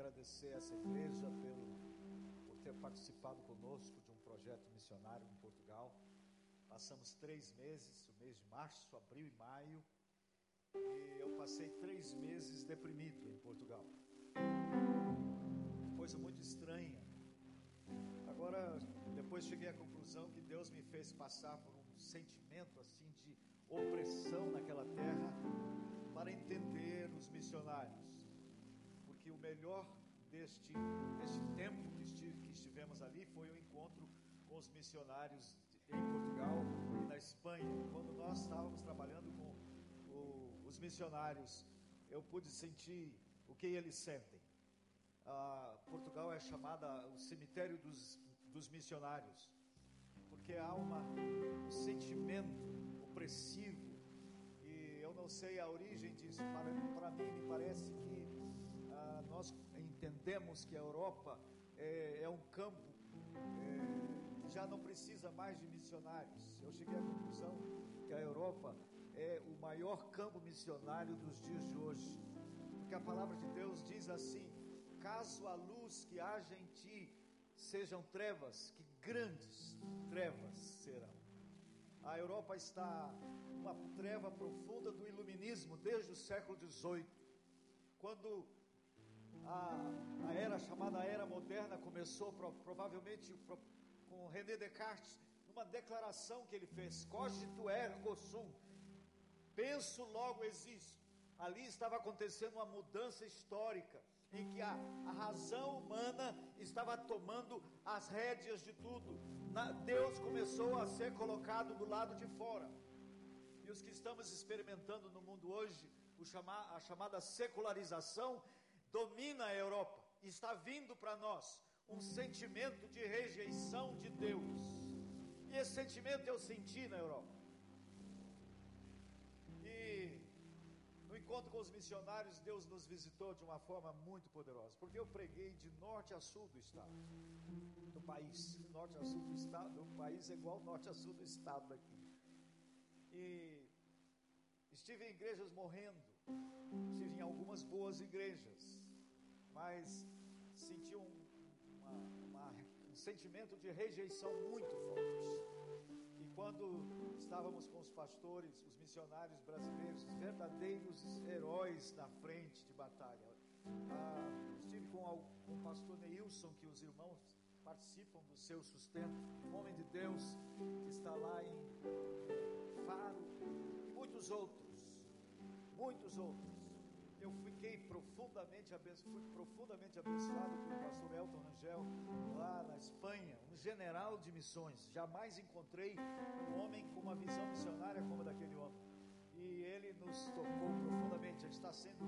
agradecer essa igreja pelo, por ter participado conosco de um projeto missionário em Portugal. Passamos três meses, o mês de março, abril e maio, e eu passei três meses deprimido em Portugal. Coisa muito estranha. Agora, depois cheguei à conclusão que Deus me fez passar por um sentimento assim de opressão naquela terra para entender os missionários. Melhor deste, deste tempo que, estive, que estivemos ali foi o encontro com os missionários em Portugal e na Espanha. Quando nós estávamos trabalhando com o, os missionários, eu pude sentir o que eles sentem. Ah, Portugal é chamada o cemitério dos, dos missionários, porque há uma, um sentimento opressivo, e eu não sei a origem disso, para, para mim me parece que entendemos que a Europa é, é um campo é, que já não precisa mais de missionários. Eu cheguei à conclusão que a Europa é o maior campo missionário dos dias de hoje, porque a palavra de Deus diz assim: caso a luz que haja em ti sejam trevas, que grandes trevas serão. A Europa está uma treva profunda do iluminismo desde o século XVIII, quando a, a era chamada Era Moderna começou, provavelmente com René Descartes, numa declaração que ele fez: Cogito ergo sum, penso logo existo. Ali estava acontecendo uma mudança histórica em que a, a razão humana estava tomando as rédeas de tudo. Na, Deus começou a ser colocado do lado de fora. E os que estamos experimentando no mundo hoje, o chama, a chamada secularização, domina a Europa. Está vindo para nós um sentimento de rejeição de Deus. E esse sentimento eu senti na Europa. E no encontro com os missionários, Deus nos visitou de uma forma muito poderosa, porque eu preguei de norte a sul do estado, do país, norte a sul do estado, o país é igual norte a sul do estado daqui. E estive em igrejas morrendo, estive em algumas boas igrejas, mas senti um, uma, uma, um sentimento de rejeição muito forte. E quando estávamos com os pastores, os missionários brasileiros, os verdadeiros heróis na frente de batalha, ah, estive com, com o pastor Neilson, que os irmãos participam do seu sustento, um homem de Deus que está lá em Faro, e muitos outros, muitos outros eu fiquei profundamente abençoado, fui profundamente abençoado pelo pastor Elton Rangel, lá na Espanha, um general de missões. Jamais encontrei um homem com uma visão missionária como a daquele homem. E ele nos tocou profundamente. Ele está sendo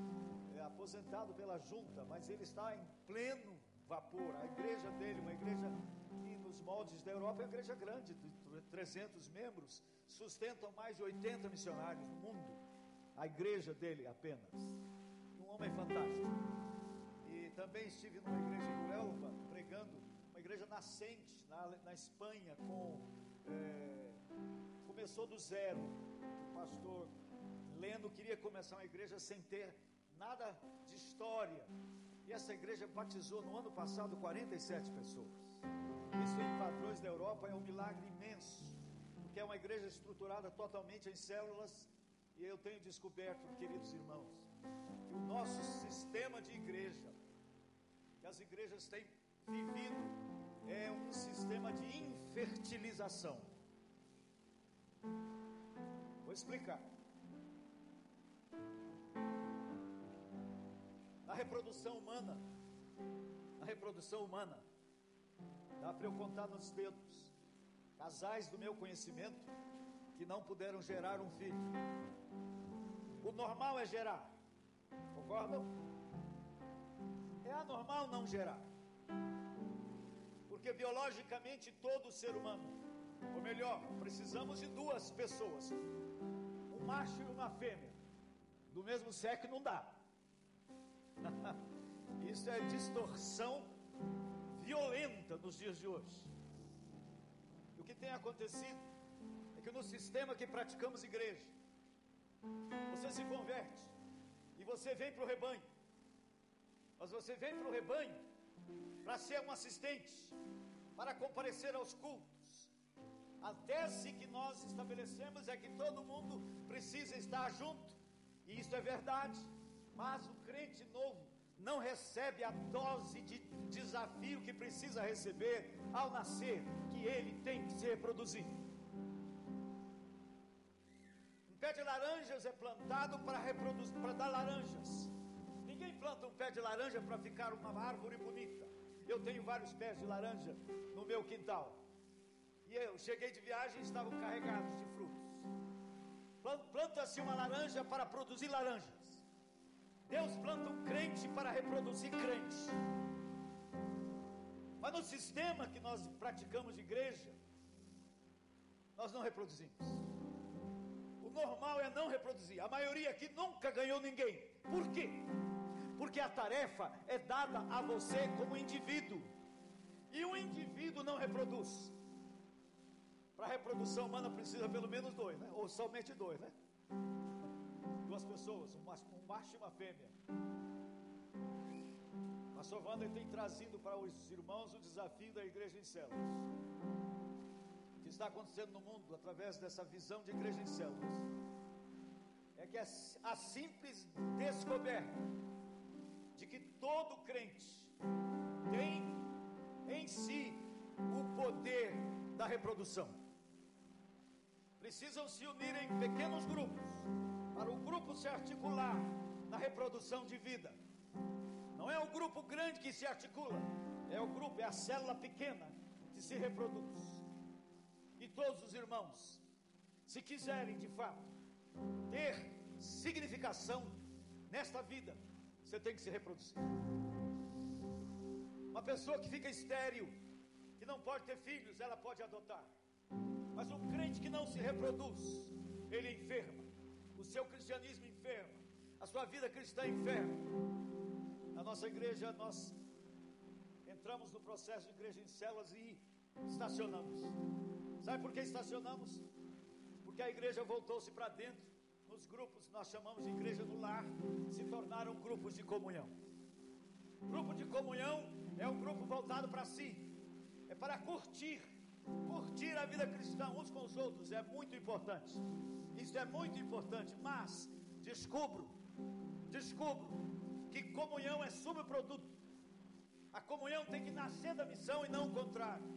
é, aposentado pela junta, mas ele está em pleno vapor. A igreja dele, uma igreja que nos moldes da Europa é uma igreja grande, de 300 membros, sustentam mais de 80 missionários no mundo. A igreja dele apenas homem fantástico. E também estive numa igreja em Elva, pregando, uma igreja nascente na, na Espanha, com. É, começou do zero. O pastor Lendo queria começar uma igreja sem ter nada de história. E essa igreja batizou no ano passado 47 pessoas. Isso em padrões da Europa é um milagre imenso, porque é uma igreja estruturada totalmente em células. E eu tenho descoberto, queridos irmãos, que o nosso sistema de igreja, que as igrejas têm vivido, é um sistema de infertilização. Vou explicar. Na reprodução humana, na reprodução humana, dá para eu contar nos dedos, casais do meu conhecimento que não puderam gerar um filho. O normal é gerar. Concordam? É anormal não gerar. Porque biologicamente todo ser humano, ou melhor, precisamos de duas pessoas, um macho e uma fêmea, do mesmo sexo não dá. Isso é distorção violenta nos dias de hoje. E o que tem acontecido é que no sistema que praticamos igreja, você se converte e você vem para o rebanho. mas você vem para o rebanho para ser um assistente, para comparecer aos cultos. A tese que nós estabelecemos é que todo mundo precisa estar junto, e isso é verdade, mas o crente novo não recebe a dose de desafio que precisa receber ao nascer, que ele tem que se reproduzir. Pé de laranjas é plantado para reproduzir, para dar laranjas. Ninguém planta um pé de laranja para ficar uma árvore bonita. Eu tenho vários pés de laranja no meu quintal. E eu cheguei de viagem e estavam carregados de frutos. Planta-se uma laranja para produzir laranjas. Deus planta um crente para reproduzir crente. Mas no sistema que nós praticamos de igreja, nós não reproduzimos. O normal é não reproduzir. A maioria aqui nunca ganhou ninguém. Por quê? Porque a tarefa é dada a você como indivíduo. E um indivíduo não reproduz. Para reprodução humana precisa pelo menos dois, né? Ou somente dois, né? Duas pessoas, um macho, um macho e uma fêmea. Pastor Wander tem trazido para os irmãos o desafio da igreja em células. Está acontecendo no mundo através dessa visão de igreja em células é que a simples descoberta de que todo crente tem em si o poder da reprodução. Precisam se unir em pequenos grupos para o grupo se articular na reprodução de vida. Não é o grupo grande que se articula, é o grupo, é a célula pequena que se reproduz. Todos os irmãos, se quiserem de fato ter significação nesta vida, você tem que se reproduzir. Uma pessoa que fica estéril, que não pode ter filhos, ela pode adotar. Mas um crente que não se reproduz, ele enferma. O seu cristianismo enferma. A sua vida cristã enferma. Na nossa igreja, nós entramos no processo de igreja em células e estacionamos. Sabe por que estacionamos? Porque a igreja voltou-se para dentro. Nos grupos nós chamamos de igreja do lar, se tornaram grupos de comunhão. Grupo de comunhão é um grupo voltado para si, é para curtir, curtir a vida cristã uns com os outros, é muito importante. Isso é muito importante, mas descubro, descubro que comunhão é subproduto. A comunhão tem que nascer da missão e não o contrário.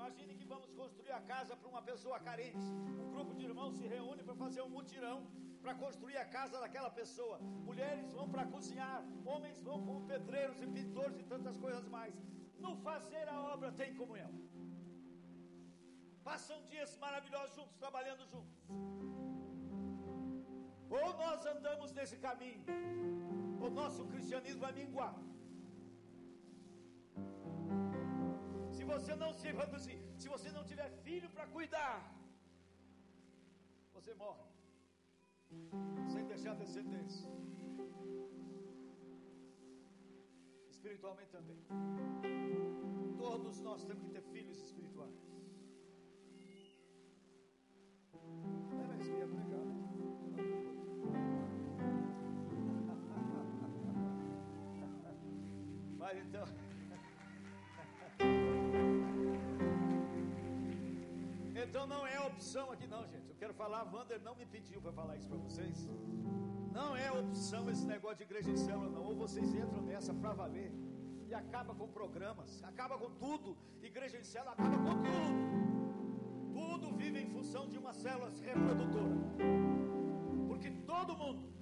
Imagine que vamos construir a casa para uma pessoa carente. Um grupo de irmãos se reúne para fazer um mutirão para construir a casa daquela pessoa. Mulheres vão para cozinhar, homens vão como pedreiros e pintores e tantas coisas mais. No fazer a obra tem comunhão. Passam dias maravilhosos juntos, trabalhando juntos. Ou nós andamos nesse caminho, o nosso cristianismo vai minguar. Você não se reduzir, se você não tiver filho para cuidar, você morre. Sem deixar descendência. Espiritualmente também. Todos nós temos que ter filhos Então não é opção aqui não, gente. Eu quero falar, Wander não me pediu para falar isso para vocês. Não é opção esse negócio de igreja em célula, não. Ou vocês entram nessa para valer e acaba com programas, acaba com tudo. Igreja em célula acaba com tudo. Tudo vive em função de uma célula reprodutora. Porque todo mundo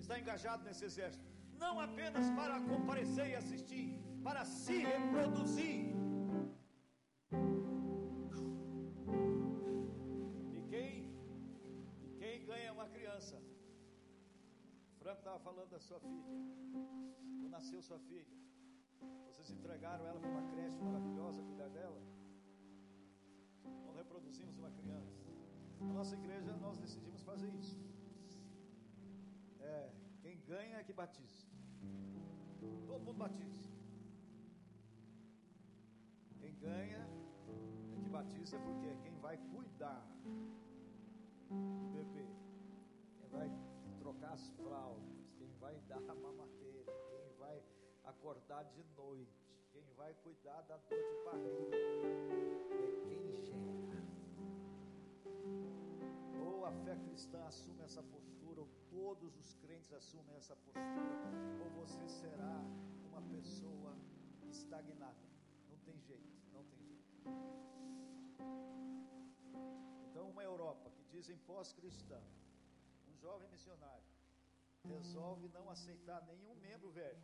está engajado nesse exército. Não apenas para comparecer e assistir, para se reproduzir. Falando da sua filha. Quando nasceu sua filha, vocês entregaram ela para uma creche maravilhosa, cuidar dela. Nós reproduzimos uma criança. Na nossa igreja nós decidimos fazer isso. É, quem ganha é que batiza. Todo mundo batiza. Quem ganha é que batiza porque é quem vai cuidar do bebê. Quem vai de noite. Quem vai cuidar da dor de barriga é quem gera. Ou a fé cristã assume essa postura, ou todos os crentes assumem essa postura, ou você será uma pessoa estagnada. Não tem jeito, não tem jeito. Então, uma Europa que dizem pós-cristã, um jovem missionário, resolve não aceitar nenhum membro velho.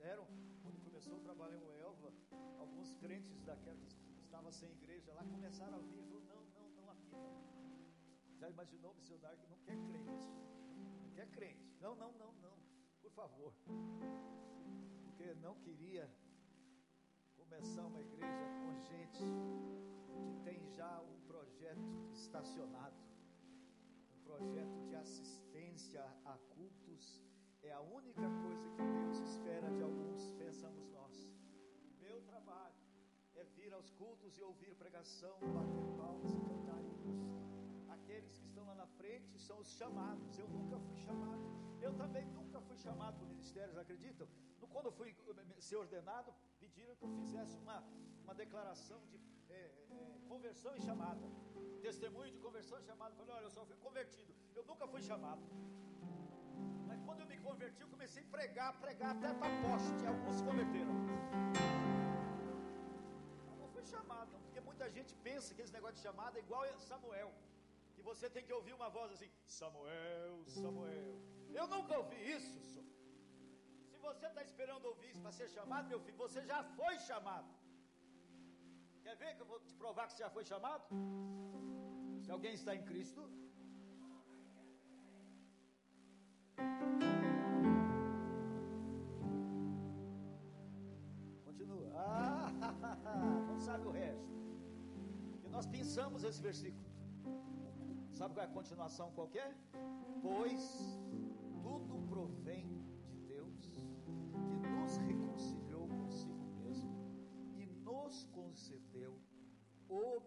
Eram, quando começou o trabalho em Elva, alguns crentes daquela que estavam sem igreja lá começaram a vir, falou, não, não, não aqui. Já imaginou o missionário que não quer crente? Não quer crente. Não, não, não, não. Por favor. Porque não queria começar uma igreja com gente que tem já um projeto estacionado projeto de assistência a cultos é a única coisa que cultos e ouvir pregação, bater palmas e cantar hinos. Aqueles que estão lá na frente são os chamados. Eu nunca fui chamado. Eu também nunca fui chamado para ministérios, acreditam? Quando eu fui eh, ser ordenado, pediram que eu fizesse uma, uma declaração de é, é, conversão e chamada testemunho de conversão chamado. Falei, olha, eu só fui convertido. Eu nunca fui chamado. Mas quando eu me converti, eu comecei a pregar, pregar até para poste. Alguns se converteram. Chamado, não, porque muita gente pensa que esse negócio de chamada é igual a Samuel. Que você tem que ouvir uma voz assim, Samuel, Samuel. Eu nunca ouvi isso, senhor. Se você está esperando ouvir isso para ser chamado, meu filho, você já foi chamado. Quer ver que eu vou te provar que você já foi chamado? Se alguém está em Cristo, nós pensamos esse versículo. Sabe qual é a continuação qualquer? Pois tudo provém de Deus, que nos reconciliou consigo mesmo e nos concedeu o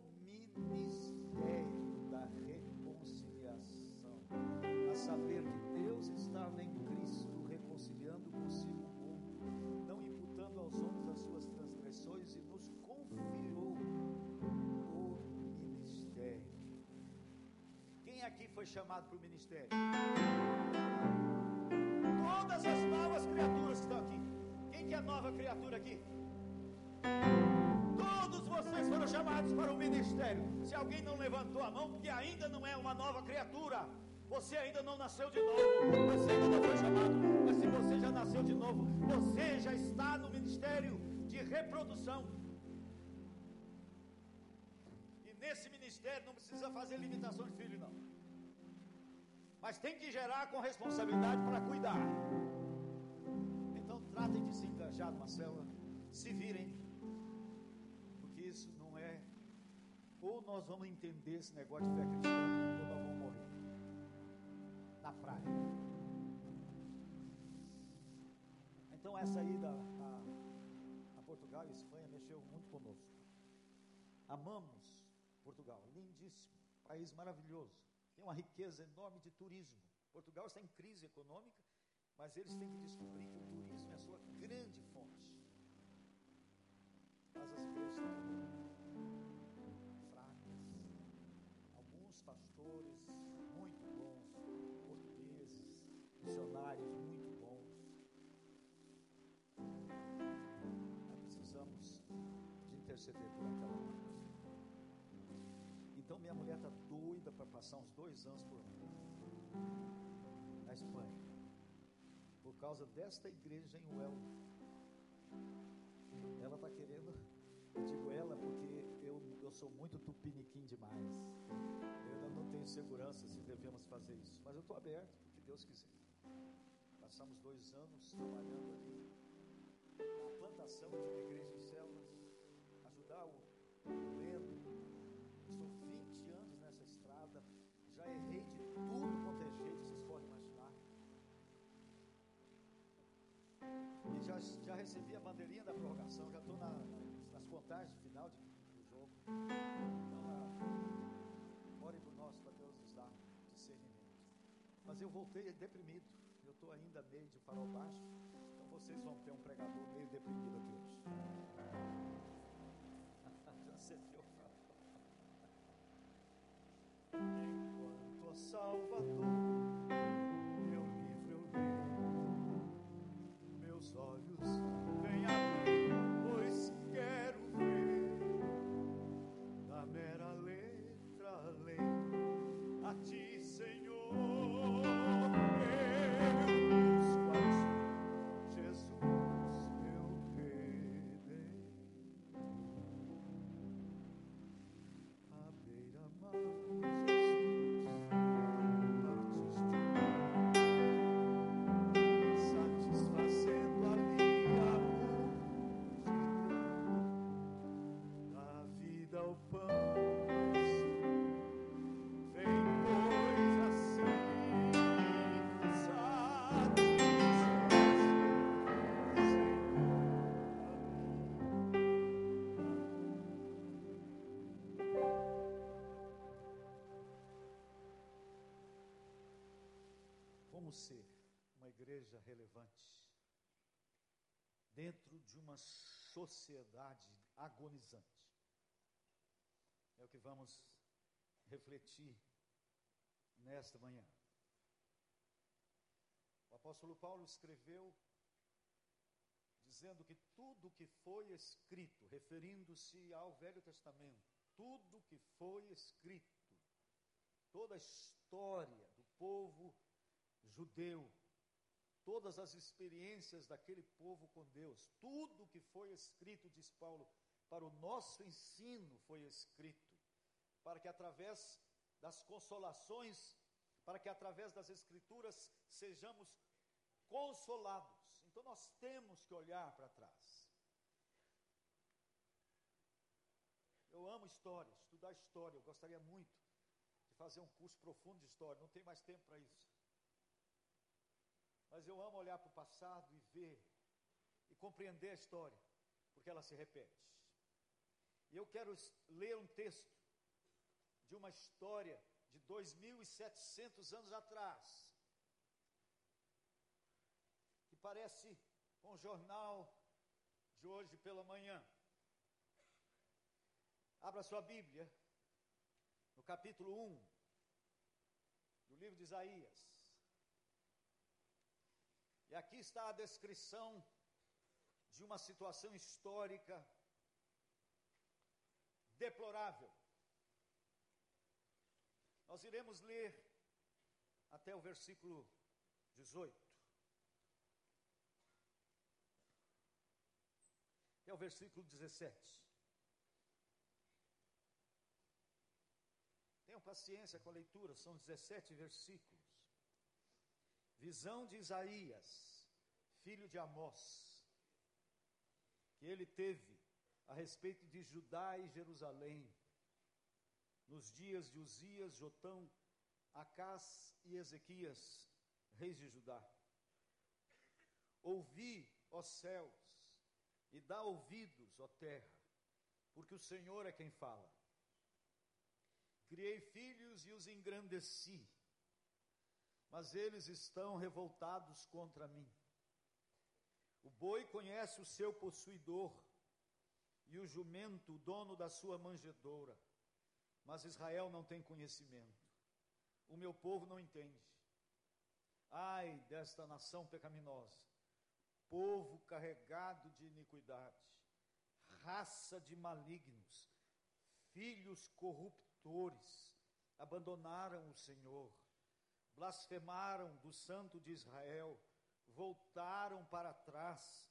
foi chamado para o ministério? Todas as novas criaturas que estão aqui. Quem que é nova criatura aqui? Todos vocês foram chamados para o ministério. Se alguém não levantou a mão, porque ainda não é uma nova criatura. Você ainda não nasceu de novo. Você ainda não foi chamado. Mas se você já nasceu de novo, você já está no ministério de reprodução. E nesse ministério não precisa fazer limitação de filho, não. Mas tem que gerar com responsabilidade para cuidar. Então tratem de se enganjar numa célula. Se virem. Porque isso não é. Ou nós vamos entender esse negócio de fé cristã, ou nós vamos morrer na praia. Então essa ida a, a Portugal e Espanha mexeu muito conosco. Amamos Portugal, lindíssimo, país maravilhoso, tem uma riqueza enorme de turismo. Portugal está em crise econômica, mas eles têm que descobrir que o turismo é a sua grande fonte. Mas as igrejas estão para passar uns dois anos por na Espanha. Por causa desta igreja em Huelva. Ela está querendo, eu digo ela porque eu, eu sou muito tupiniquim demais. Eu ainda não tenho segurança se devemos fazer isso. Mas eu estou aberto, porque Deus quiser. Passamos dois anos trabalhando ali na plantação de uma igreja em células, ajudar o Então, orem por nós para Deus nos dar discernimento. Mas eu voltei deprimido eu estou ainda meio de farol baixo, então vocês vão ter um pregador meio deprimido aqui hoje. Como ser uma igreja relevante dentro de uma sociedade agonizante. É o que vamos refletir nesta manhã. O apóstolo Paulo escreveu dizendo que tudo que foi escrito, referindo-se ao Velho Testamento, tudo que foi escrito, toda a história do povo judeu, todas as experiências daquele povo com Deus, tudo que foi escrito, diz Paulo, para o nosso ensino foi escrito, para que através das consolações, para que através das Escrituras sejamos consolados. Então nós temos que olhar para trás. Eu amo história, estudar história. Eu gostaria muito de fazer um curso profundo de história. Não tem mais tempo para isso. Mas eu amo olhar para o passado e ver e compreender a história, porque ela se repete. E eu quero ler um texto de uma história de 2.700 anos atrás, que parece com o jornal de hoje pela manhã. Abra sua Bíblia, no capítulo 1 do livro de Isaías. E aqui está a descrição de uma situação histórica deplorável. Nós iremos ler até o versículo 18. Até o versículo 17. Tenham paciência com a leitura, são 17 versículos. Visão de Isaías, filho de Amós, que ele teve a respeito de Judá e Jerusalém, nos dias de Uzias, Jotão, Acás e Ezequias, reis de Judá. Ouvi, ó céus, e dá ouvidos, ó terra, porque o Senhor é quem fala. Criei filhos e os engrandeci mas eles estão revoltados contra mim. O boi conhece o seu possuidor, e o jumento o dono da sua manjedoura, mas Israel não tem conhecimento. O meu povo não entende. Ai desta nação pecaminosa, povo carregado de iniquidade, raça de malignos, filhos corruptores, abandonaram o Senhor blasfemaram do Santo de Israel, voltaram para trás,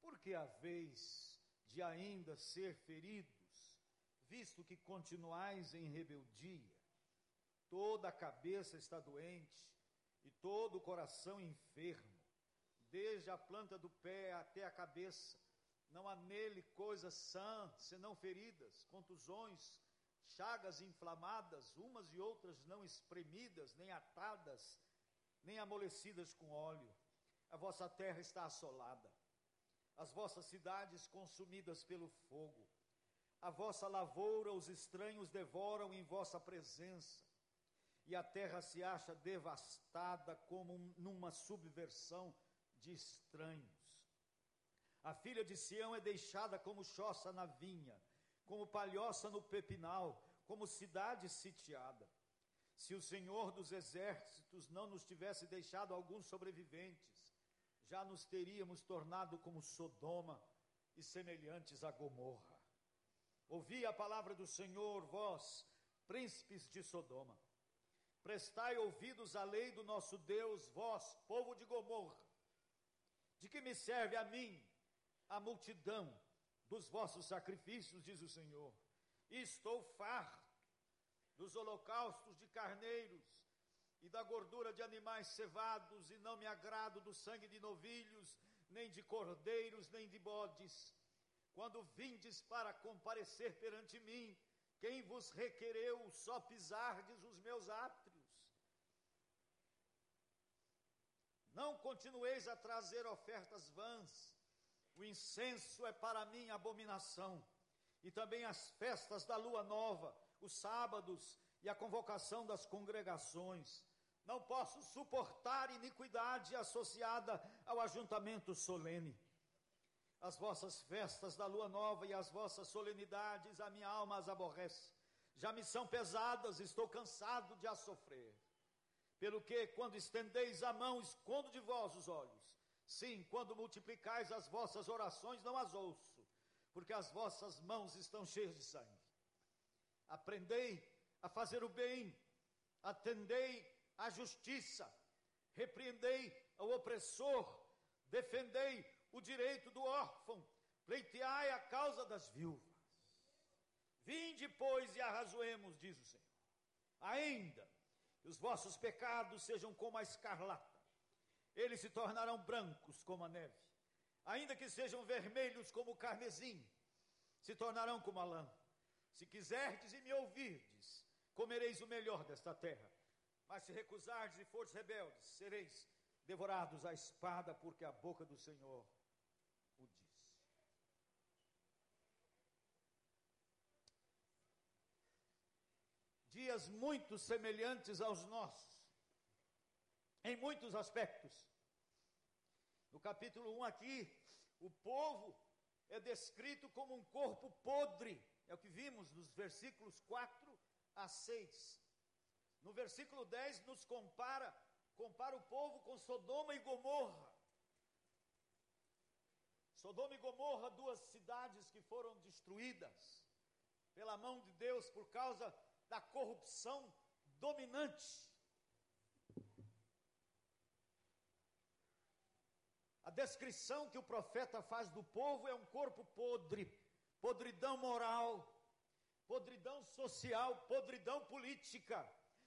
porque a vez de ainda ser feridos, visto que continuais em rebeldia, toda a cabeça está doente e todo o coração enfermo, desde a planta do pé até a cabeça, não há nele coisa sã, senão feridas, contusões, chagas inflamadas, umas e outras não espremidas, nem atadas, nem amolecidas com óleo. A vossa terra está assolada, as vossas cidades consumidas pelo fogo. A vossa lavoura os estranhos devoram em vossa presença, e a terra se acha devastada como numa subversão de estranhos. A filha de Sião é deixada como choça na vinha, como palhoça no pepinal, como cidade sitiada. Se o Senhor dos exércitos não nos tivesse deixado alguns sobreviventes, já nos teríamos tornado como Sodoma e semelhantes a Gomorra. Ouvi a palavra do Senhor, vós, príncipes de Sodoma. Prestai ouvidos à lei do nosso Deus, vós, povo de Gomorra. De que me serve a mim a multidão dos vossos sacrifícios, diz o Senhor? Estou farto dos holocaustos de carneiros e da gordura de animais cevados, e não me agrado do sangue de novilhos, nem de cordeiros, nem de bodes. Quando vindes para comparecer perante mim, quem vos requereu só pisardes os meus átrios? Não continueis a trazer ofertas vãs, o incenso é para mim abominação, e também as festas da lua nova, os sábados e a convocação das congregações. Não posso suportar iniquidade associada ao ajuntamento solene. As vossas festas da lua nova e as vossas solenidades, a minha alma as aborrece. Já me são pesadas, estou cansado de as sofrer. Pelo que, quando estendeis a mão, escondo de vós os olhos. Sim, quando multiplicais as vossas orações, não as ouço, porque as vossas mãos estão cheias de sangue. Aprendei a fazer o bem, atendei a justiça, repreendei o opressor, defendei o direito do órfão, pleiteai a causa das viúvas. Vinde, pois, e arrazoemos, diz o Senhor. Ainda que os vossos pecados sejam como a escarlata, eles se tornarão brancos como a neve. Ainda que sejam vermelhos como o carmesim, se tornarão como a lã. Se quiserdes e me ouvirdes, comereis o melhor desta terra. Mas se recusardes e fordes rebeldes, sereis devorados à espada, porque a boca do Senhor o disse. Dias muito semelhantes aos nossos, em muitos aspectos. No capítulo 1 aqui, o povo é descrito como um corpo podre, é o que vimos nos versículos 4 a 6. No versículo 10 nos compara, compara o povo com Sodoma e Gomorra. Sodoma e Gomorra, duas cidades que foram destruídas pela mão de Deus por causa da corrupção dominante. A descrição que o profeta faz do povo é um corpo podre, podridão moral, podridão social, podridão política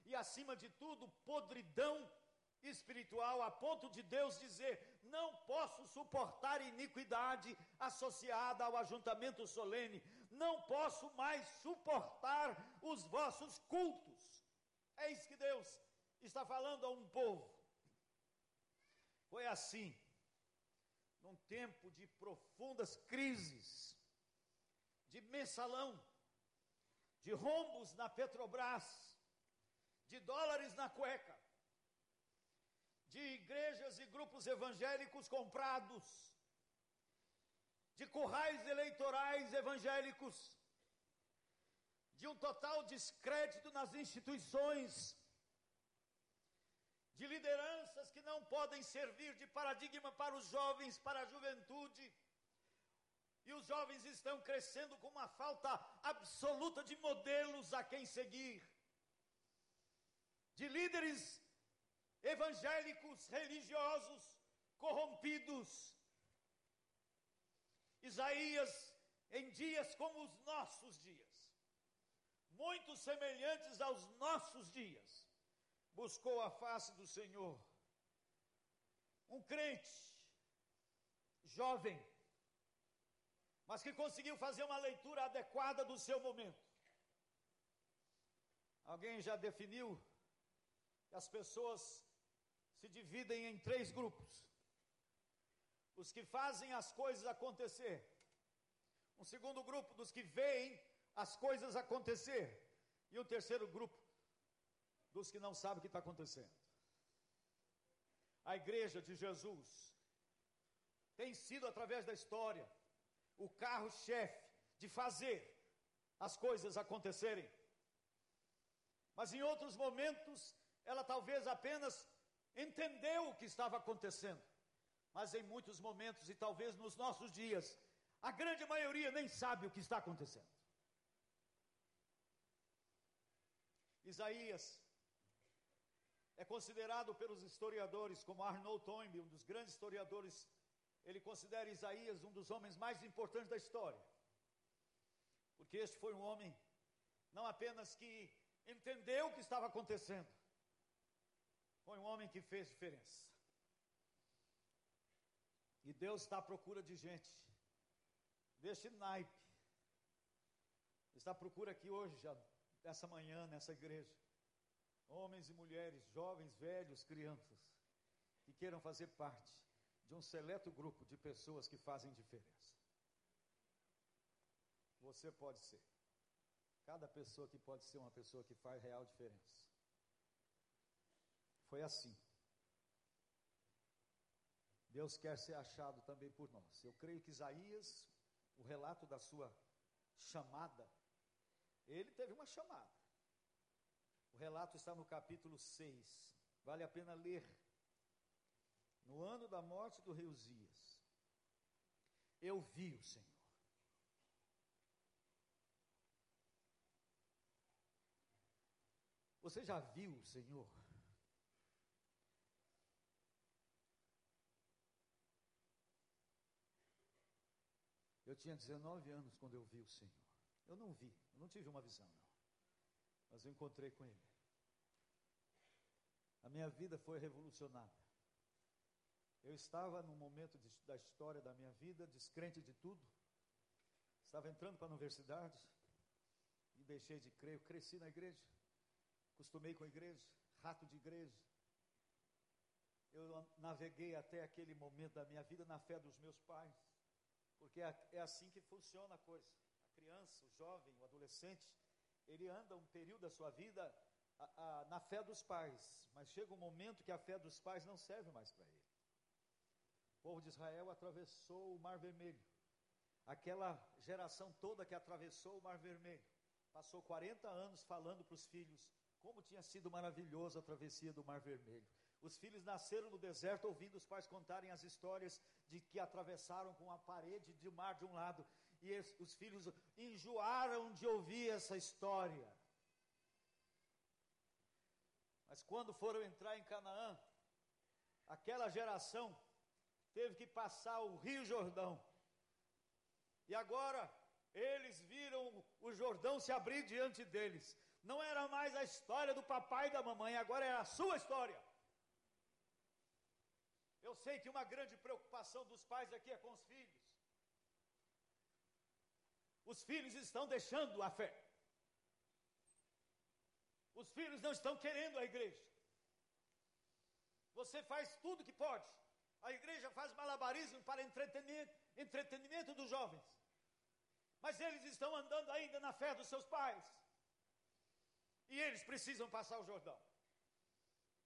e, acima de tudo, podridão espiritual, a ponto de Deus dizer: Não posso suportar iniquidade associada ao ajuntamento solene, não posso mais suportar os vossos cultos. É isso que Deus está falando a um povo. Foi assim, num tempo de profundas crises, de mensalão, de rombos na Petrobras, de dólares na cueca, de igrejas e grupos evangélicos comprados, de currais eleitorais evangélicos, de um total descrédito nas instituições, de lideranças que não podem servir de paradigma para os jovens, para a juventude. E os jovens estão crescendo com uma falta absoluta de modelos a quem seguir de líderes evangélicos religiosos corrompidos. Isaías, em dias como os nossos dias, muito semelhantes aos nossos dias, buscou a face do Senhor. Um crente, jovem, mas que conseguiu fazer uma leitura adequada do seu momento. Alguém já definiu as pessoas se dividem em três grupos: os que fazem as coisas acontecer, um segundo grupo dos que veem as coisas acontecer, e um terceiro grupo dos que não sabem o que está acontecendo. A igreja de Jesus tem sido, através da história, o carro-chefe de fazer as coisas acontecerem. Mas em outros momentos, ela talvez apenas entendeu o que estava acontecendo. Mas em muitos momentos, e talvez nos nossos dias, a grande maioria nem sabe o que está acontecendo. Isaías é considerado pelos historiadores como Arnold Toynbee, um dos grandes historiadores, ele considera Isaías um dos homens mais importantes da história. Porque este foi um homem não apenas que entendeu o que estava acontecendo, foi um homem que fez diferença. E Deus está à procura de gente deste naipe. Está à procura aqui hoje, já, essa manhã, nessa igreja. Homens e mulheres, jovens, velhos, crianças, que queiram fazer parte de um seleto grupo de pessoas que fazem diferença. Você pode ser. Cada pessoa que pode ser uma pessoa que faz real diferença. Foi assim. Deus quer ser achado também por nós. Eu creio que Isaías, o relato da sua chamada, ele teve uma chamada. Relato está no capítulo 6. Vale a pena ler. No ano da morte do rei Uzias, eu vi o Senhor. Você já viu o Senhor? Eu tinha 19 anos quando eu vi o Senhor. Eu não vi, eu não tive uma visão, não. Mas eu encontrei com Ele. A minha vida foi revolucionada. Eu estava num momento de, da história da minha vida, descrente de tudo. Estava entrando para a universidade e deixei de crer. Eu cresci na igreja, acostumei com a igreja, rato de igreja. Eu naveguei até aquele momento da minha vida na fé dos meus pais. Porque é, é assim que funciona a coisa. A criança, o jovem, o adolescente, ele anda um período da sua vida a, a, na fé dos pais, mas chega um momento que a fé dos pais não serve mais para ele. O povo de Israel atravessou o Mar Vermelho. Aquela geração toda que atravessou o Mar Vermelho passou 40 anos falando para os filhos como tinha sido maravilhosa a travessia do Mar Vermelho. Os filhos nasceram no deserto ouvindo os pais contarem as histórias de que atravessaram com a parede de mar de um lado. E os filhos enjoaram de ouvir essa história. Mas quando foram entrar em Canaã, aquela geração teve que passar o Rio Jordão. E agora eles viram o Jordão se abrir diante deles. Não era mais a história do papai e da mamãe, agora era a sua história. Eu sei que uma grande preocupação dos pais aqui é com os filhos. Os filhos estão deixando a fé. Os filhos não estão querendo a igreja. Você faz tudo que pode. A igreja faz malabarismo para entretenimento, entretenimento dos jovens. Mas eles estão andando ainda na fé dos seus pais. E eles precisam passar o Jordão.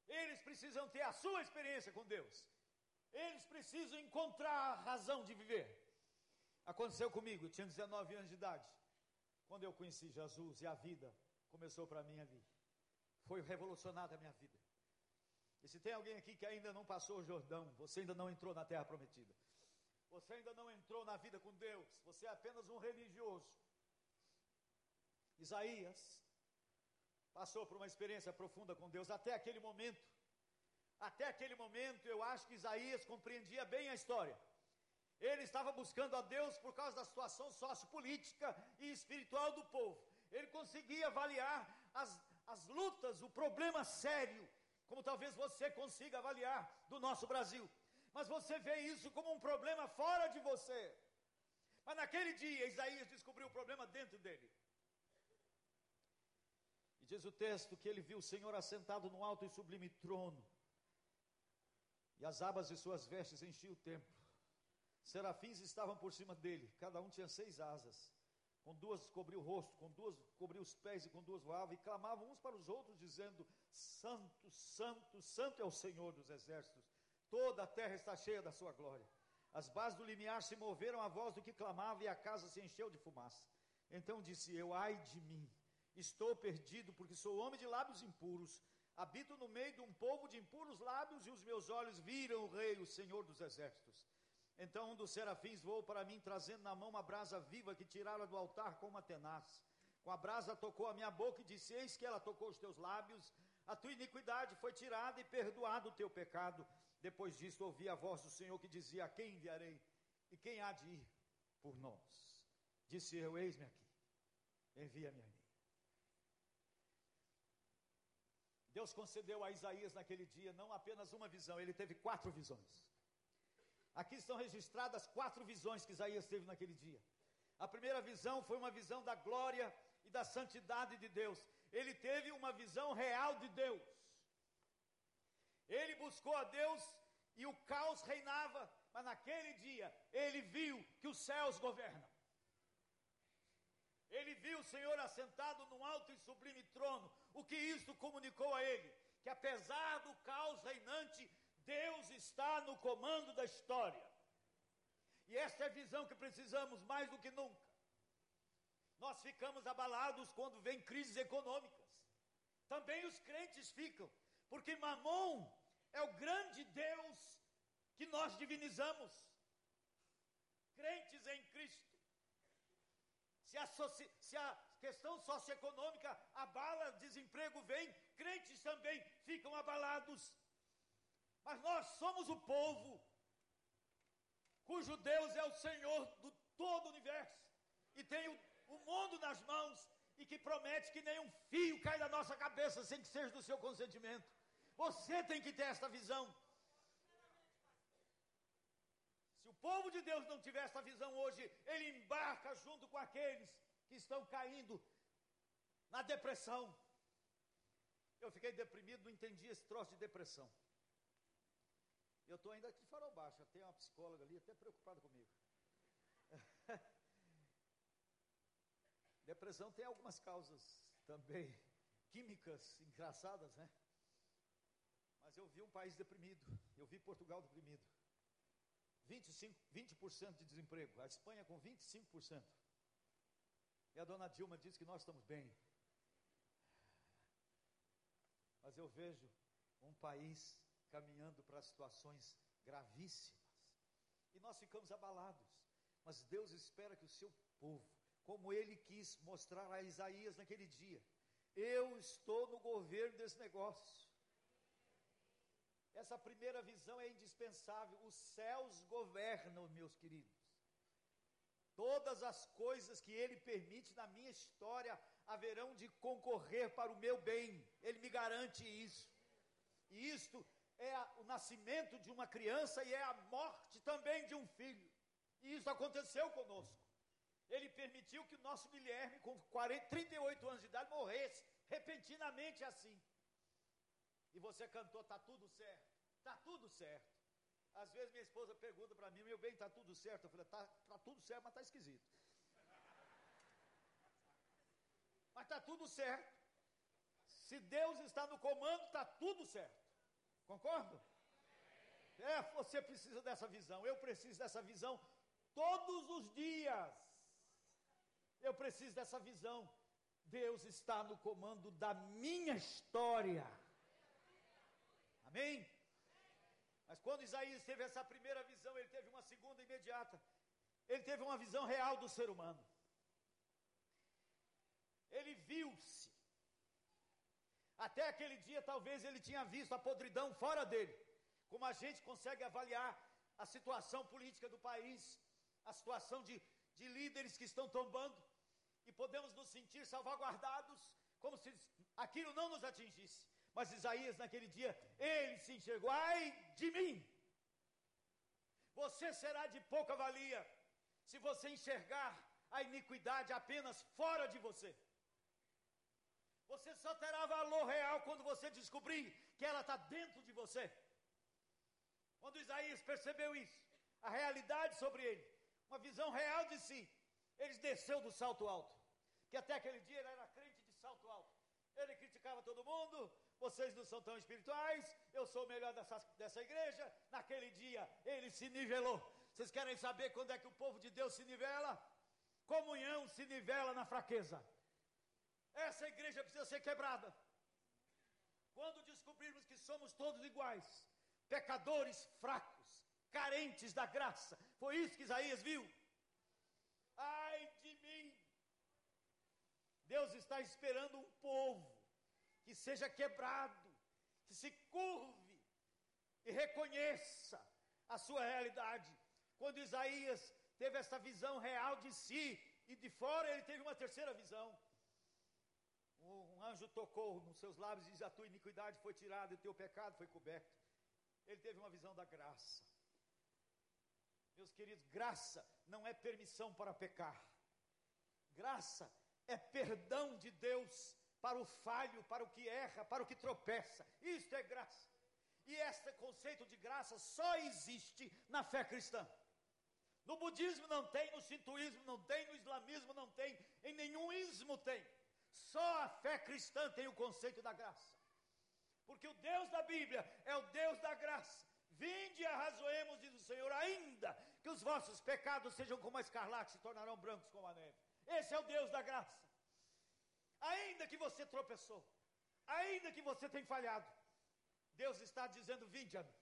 Eles precisam ter a sua experiência com Deus. Eles precisam encontrar a razão de viver. Aconteceu comigo, eu tinha 19 anos de idade, quando eu conheci Jesus e a vida começou para mim ali. Foi revolucionada a minha vida. E se tem alguém aqui que ainda não passou o Jordão, você ainda não entrou na terra prometida. Você ainda não entrou na vida com Deus, você é apenas um religioso. Isaías passou por uma experiência profunda com Deus até aquele momento. Até aquele momento, eu acho que Isaías compreendia bem a história. Ele estava buscando a Deus por causa da situação sociopolítica e espiritual do povo. Ele conseguia avaliar as, as lutas, o problema sério, como talvez você consiga avaliar do nosso Brasil. Mas você vê isso como um problema fora de você. Mas naquele dia, Isaías descobriu o problema dentro dele. E diz o texto que ele viu o Senhor assentado no alto e sublime trono e as abas de suas vestes enchiam o templo. Serafins estavam por cima dele, cada um tinha seis asas. Com duas cobriu o rosto, com duas cobriu os pés e com duas voava, e clamavam uns para os outros, dizendo: Santo, Santo, Santo é o Senhor dos exércitos, toda a terra está cheia da sua glória. As bases do limiar se moveram à voz do que clamava, e a casa se encheu de fumaça. Então disse eu: Ai de mim, estou perdido, porque sou homem de lábios impuros. Habito no meio de um povo de impuros lábios, e os meus olhos viram o Rei, o Senhor dos exércitos. Então um dos serafins voou para mim, trazendo na mão uma brasa viva que tirara do altar com uma tenaz. Com a brasa tocou a minha boca e disse: Eis que ela tocou os teus lábios, a tua iniquidade foi tirada e perdoado o teu pecado. Depois disto ouvi a voz do Senhor que dizia: A quem enviarei? E quem há de ir por nós? Disse eu: Eis-me aqui, envia-me a mim. Deus concedeu a Isaías naquele dia não apenas uma visão, ele teve quatro visões. Aqui estão registradas quatro visões que Isaías teve naquele dia. A primeira visão foi uma visão da glória e da santidade de Deus. Ele teve uma visão real de Deus. Ele buscou a Deus e o caos reinava, mas naquele dia ele viu que os céus governam. Ele viu o Senhor assentado num alto e sublime trono. O que isto comunicou a ele? Que apesar do caos reinante, Deus está no comando da história. E esta é a visão que precisamos mais do que nunca. Nós ficamos abalados quando vem crises econômicas. Também os crentes ficam, porque Mamon é o grande Deus que nós divinizamos. Crentes em Cristo. Se a, se a, questão socioeconômica abala, desemprego vem, crentes também ficam abalados. Mas nós somos o povo cujo Deus é o Senhor do todo o universo e tem o, o mundo nas mãos e que promete que nenhum fio cai da nossa cabeça sem que seja do seu consentimento. Você tem que ter esta visão. Se o povo de Deus não tiver esta visão hoje, ele embarca junto com aqueles que estão caindo na depressão. Eu fiquei deprimido, não entendi esse troço de depressão. Eu estou ainda aqui de farol baixo, tem uma psicóloga ali até preocupada comigo. Depressão tem algumas causas também químicas engraçadas, né? Mas eu vi um país deprimido, eu vi Portugal deprimido. 25, 20% de desemprego, a Espanha com 25%. E a dona Dilma diz que nós estamos bem. Mas eu vejo um país caminhando para situações gravíssimas. E nós ficamos abalados. Mas Deus espera que o seu povo, como ele quis mostrar a Isaías naquele dia, eu estou no governo desse negócio. Essa primeira visão é indispensável. Os céus governam, meus queridos. Todas as coisas que Ele permite na minha história haverão de concorrer para o meu bem. Ele me garante isso. E isto é o nascimento de uma criança e é a morte também de um filho. E isso aconteceu conosco. Ele permitiu que o nosso Guilherme, com 40, 38 anos de idade, morresse repentinamente assim. E você cantou, está tudo certo. Está tudo certo. Às vezes minha esposa pergunta para mim, meu bem, está tudo certo? Eu falei, está tá tudo certo, mas está esquisito. Mas está tudo certo. Se Deus está no comando, está tudo certo. Concordo? É, você precisa dessa visão, eu preciso dessa visão todos os dias. Eu preciso dessa visão. Deus está no comando da minha história. Amém? Mas quando Isaías teve essa primeira visão, ele teve uma segunda imediata. Ele teve uma visão real do ser humano. Ele viu-se até aquele dia, talvez ele tinha visto a podridão fora dele. Como a gente consegue avaliar a situação política do país, a situação de, de líderes que estão tombando, e podemos nos sentir salvaguardados, como se aquilo não nos atingisse. Mas Isaías, naquele dia, ele se enxergou: ai de mim! Você será de pouca valia se você enxergar a iniquidade apenas fora de você. Você só terá valor real quando você descobrir que ela está dentro de você. Quando Isaías percebeu isso, a realidade sobre ele, uma visão real de si, Ele desceu do salto alto, que até aquele dia ele era crente de salto alto. Ele criticava todo mundo, vocês não são tão espirituais, eu sou o melhor dessa, dessa igreja. Naquele dia ele se nivelou. Vocês querem saber quando é que o povo de Deus se nivela? Comunhão se nivela na fraqueza. Essa igreja precisa ser quebrada. Quando descobrirmos que somos todos iguais, pecadores fracos, carentes da graça, foi isso que Isaías viu. Ai de mim! Deus está esperando um povo que seja quebrado, que se curve e reconheça a sua realidade. Quando Isaías teve essa visão real de si e de fora, ele teve uma terceira visão. Anjo tocou nos seus lábios e diz: A tua iniquidade foi tirada e o teu pecado foi coberto. Ele teve uma visão da graça. Meus queridos, graça não é permissão para pecar. Graça é perdão de Deus para o falho, para o que erra, para o que tropeça. Isto é graça. E este conceito de graça só existe na fé cristã. No budismo não tem, no sintoísmo não tem, no islamismo não tem, em nenhum ismo tem. Só a fé cristã tem o conceito da graça. Porque o Deus da Bíblia é o Deus da graça. Vinde e arrazoemos, diz o Senhor, ainda que os vossos pecados sejam como a escarlate, se tornarão brancos como a neve. Esse é o Deus da graça. Ainda que você tropeçou, ainda que você tenha falhado, Deus está dizendo: Vinde a mim.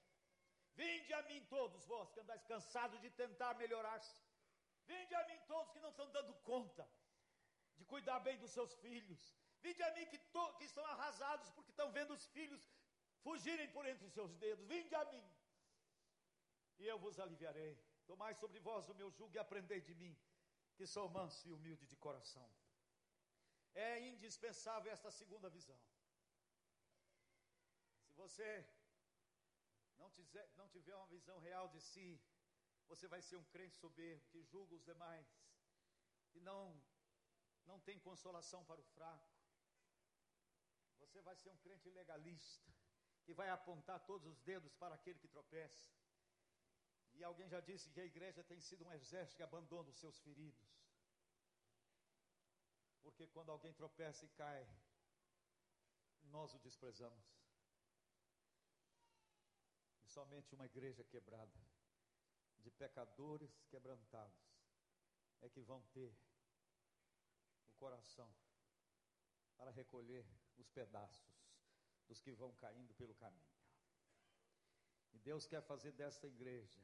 Vinde a mim todos vós que andais cansados de tentar melhorar-se. Vinde a mim todos que não estão dando conta de cuidar bem dos seus filhos. Vinde a mim que, to, que estão arrasados porque estão vendo os filhos fugirem por entre os seus dedos. Vinde a mim e eu vos aliviarei. Tomai sobre vós o meu jugo e aprendei de mim, que sou manso e humilde de coração. É indispensável esta segunda visão. Se você não tiver, não tiver uma visão real de si, você vai ser um crente soberbo que julga os demais e não não tem consolação para o fraco. Você vai ser um crente legalista que vai apontar todos os dedos para aquele que tropeça. E alguém já disse que a igreja tem sido um exército que abandona os seus feridos. Porque quando alguém tropeça e cai, nós o desprezamos. E somente uma igreja quebrada, de pecadores quebrantados, é que vão ter o coração para recolher os pedaços dos que vão caindo pelo caminho. E Deus quer fazer desta igreja,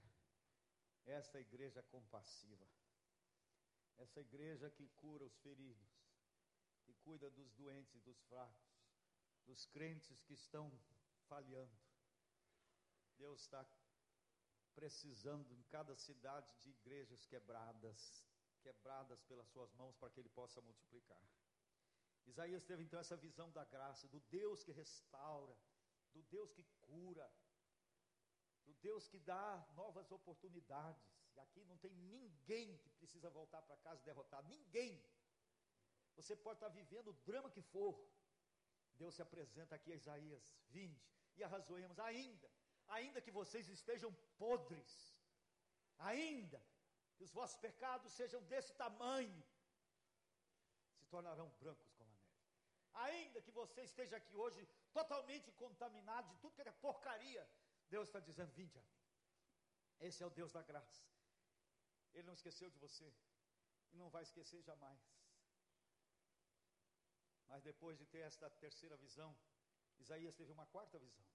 esta igreja compassiva, essa igreja que cura os feridos, que cuida dos doentes e dos fracos, dos crentes que estão falhando. Deus está precisando em cada cidade de igrejas quebradas, quebradas pelas suas mãos para que ele possa multiplicar. Isaías teve então essa visão da graça, do Deus que restaura, do Deus que cura, do Deus que dá novas oportunidades. E aqui não tem ninguém que precisa voltar para casa derrotado, ninguém. Você pode estar vivendo o drama que for. Deus se apresenta aqui a Isaías: vinde e arrazoemos, ainda, ainda que vocês estejam podres, ainda que os vossos pecados sejam desse tamanho, se tornarão brancos como a neve. Ainda que você esteja aqui hoje totalmente contaminado de tudo que é porcaria, Deus está dizendo: vinde a mim. Esse é o Deus da graça. Ele não esqueceu de você e não vai esquecer jamais. Mas depois de ter esta terceira visão, Isaías teve uma quarta visão.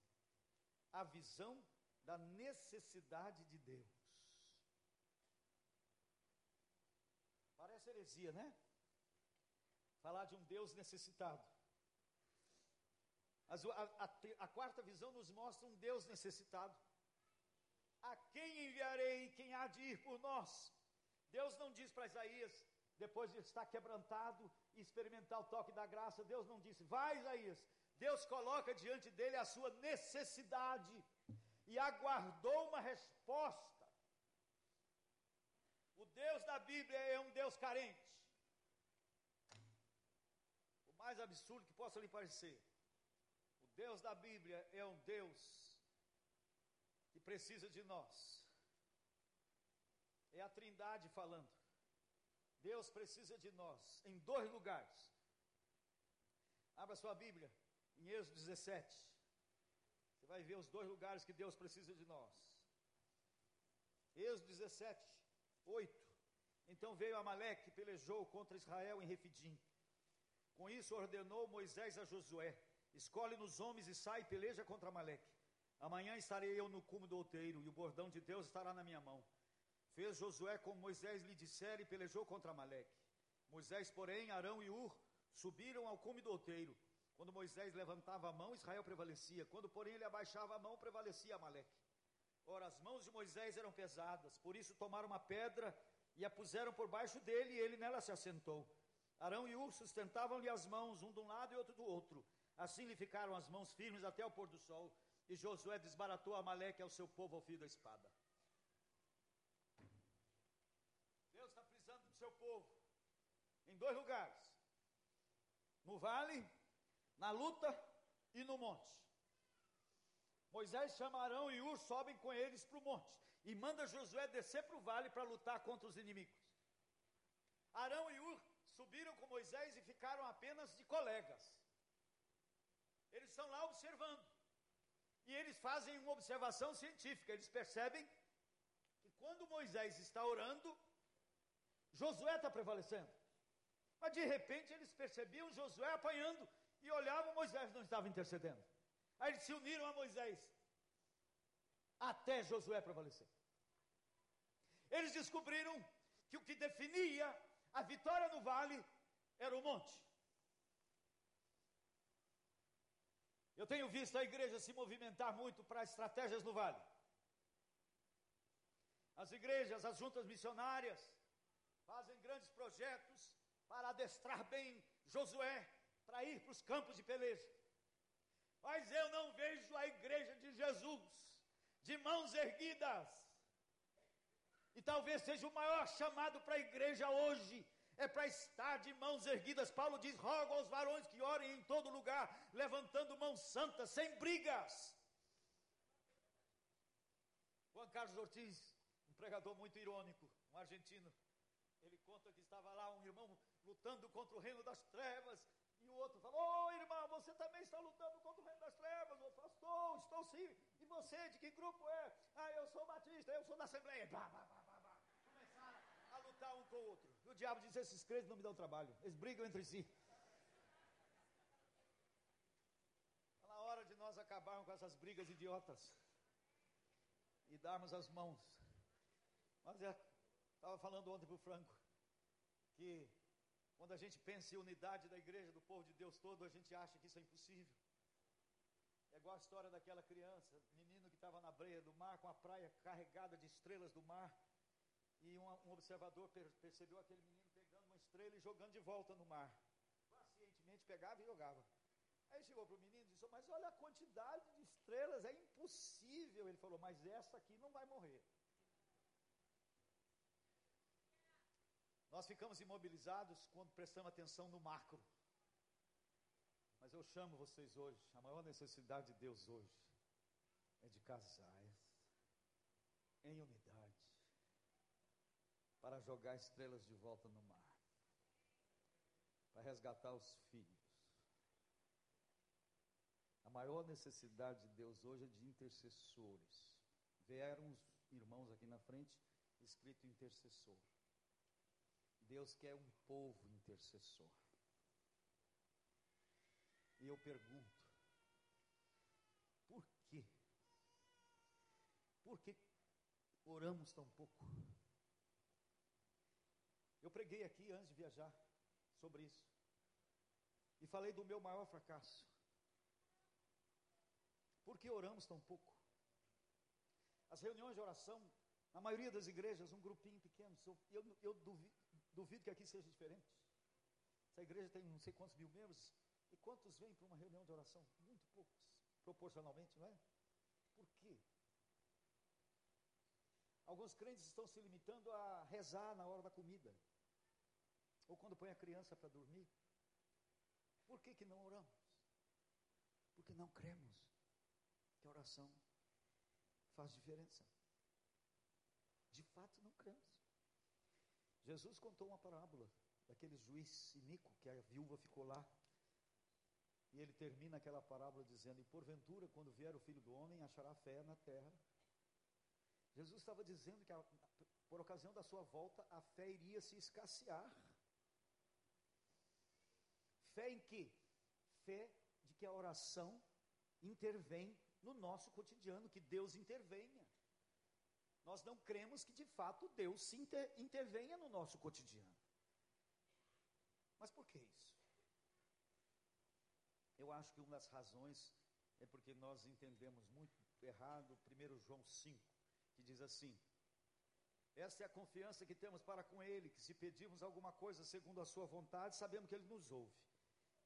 A visão da necessidade de Deus. Parece heresia, né? Falar de um Deus necessitado. A, a, a, quarta visão nos mostra um Deus necessitado. A quem enviarei? Quem há de ir por nós? Deus não diz para Isaías, depois de estar quebrantado e experimentar o toque da graça, Deus não disse, vai Isaías. Deus coloca diante dele a sua necessidade e aguardou uma resposta. O Deus da Bíblia é um Deus carente. O mais absurdo que possa lhe parecer. O Deus da Bíblia é um Deus que precisa de nós. É a Trindade falando. Deus precisa de nós em dois lugares. Abra sua Bíblia em Êxodo 17. Você vai ver os dois lugares que Deus precisa de nós. Êxodo 17, 8. Então veio Amaleque, pelejou contra Israel em Refidim. Com isso ordenou Moisés a Josué: Escolhe-nos homens e sai e peleja contra Amaleque. Amanhã estarei eu no cume do outeiro, e o bordão de Deus estará na minha mão. Fez Josué como Moisés lhe dissera e pelejou contra Amaleque. Moisés, porém, Arão e Ur subiram ao cume do outeiro. Quando Moisés levantava a mão, Israel prevalecia. Quando, porém, ele abaixava a mão, prevalecia Amaleque. Ora, as mãos de Moisés eram pesadas, por isso tomaram uma pedra e a puseram por baixo dele, e ele nela se assentou. Arão e Ur sustentavam-lhe as mãos, um de um lado e outro do outro. Assim lhe ficaram as mãos firmes até o pôr do sol. E Josué desbaratou Amaleque ao seu povo ao fio da espada. Deus está precisando do seu povo em dois lugares: no vale, na luta e no monte. Moisés chama Arão e Ur, sobem com eles para o monte e manda Josué descer para o vale para lutar contra os inimigos. Arão e Ur subiram com Moisés e ficaram apenas de colegas. Eles estão lá observando. E eles fazem uma observação científica. Eles percebem que quando Moisés está orando, Josué está prevalecendo. Mas de repente eles percebiam Josué apanhando e olhavam, Moisés não estava intercedendo. Aí eles se uniram a Moisés até Josué prevalecer. Eles descobriram que o que definia a vitória no vale era o monte. Eu tenho visto a igreja se movimentar muito para estratégias no vale. As igrejas, as juntas missionárias, fazem grandes projetos para adestrar bem Josué para ir para os campos de peleja. Mas eu não vejo a igreja de Jesus de mãos erguidas. E talvez seja o maior chamado para a igreja hoje, é para estar de mãos erguidas. Paulo diz: roga aos varões que orem em todo lugar, levantando mãos santas, sem brigas. Juan Carlos Ortiz, um pregador muito irônico, um argentino, ele conta que estava lá um irmão lutando contra o reino das trevas, o outro falou: Ô oh, irmão, você também está lutando contra o reino das trevas. O Estou, estou sim. E você, de que grupo é? Ah, eu sou batista, eu sou da Assembleia. Bah, bah, bah, bah, bah. Começaram a lutar um com o outro. E o diabo diz: Esses crentes não me dão trabalho. Eles brigam entre si. Está na hora de nós acabarmos com essas brigas idiotas e darmos as mãos. Mas é, estava falando ontem para o Franco que quando a gente pensa em unidade da igreja, do povo de Deus todo, a gente acha que isso é impossível. É igual a história daquela criança, menino que estava na breia do mar, com a praia carregada de estrelas do mar, e um, um observador per, percebeu aquele menino pegando uma estrela e jogando de volta no mar. Pacientemente pegava e jogava. Aí chegou para o menino e disse: Mas olha a quantidade de estrelas, é impossível. Ele falou: Mas essa aqui não vai morrer. Nós ficamos imobilizados quando prestamos atenção no macro. Mas eu chamo vocês hoje, a maior necessidade de Deus hoje é de casais em unidade para jogar estrelas de volta no mar, para resgatar os filhos. A maior necessidade de Deus hoje é de intercessores. Vieram os irmãos aqui na frente, escrito intercessor. Deus quer um povo intercessor. E eu pergunto, por quê? Por que oramos tão pouco? Eu preguei aqui antes de viajar sobre isso. E falei do meu maior fracasso. Por que oramos tão pouco? As reuniões de oração, na maioria das igrejas, um grupinho pequeno. Eu, eu, eu duvido, Duvido que aqui seja diferente. Essa igreja tem não sei quantos mil membros. E quantos vêm para uma reunião de oração? Muito poucos, proporcionalmente, não é? Por quê? Alguns crentes estão se limitando a rezar na hora da comida. Ou quando põe a criança para dormir. Por que, que não oramos? Porque não cremos que a oração faz diferença. De fato, não cremos. Jesus contou uma parábola daquele juiz iníquo que a viúva ficou lá. E ele termina aquela parábola dizendo: E porventura, quando vier o filho do homem, achará fé na terra. Jesus estava dizendo que, a, por ocasião da sua volta, a fé iria se escassear. Fé em quê? Fé de que a oração intervém no nosso cotidiano, que Deus intervenha. Nós não cremos que de fato Deus se inter, intervenha no nosso cotidiano. Mas por que isso? Eu acho que uma das razões é porque nós entendemos muito errado 1 João 5, que diz assim: Esta é a confiança que temos para com Ele, que se pedirmos alguma coisa segundo a Sua vontade, sabemos que Ele nos ouve.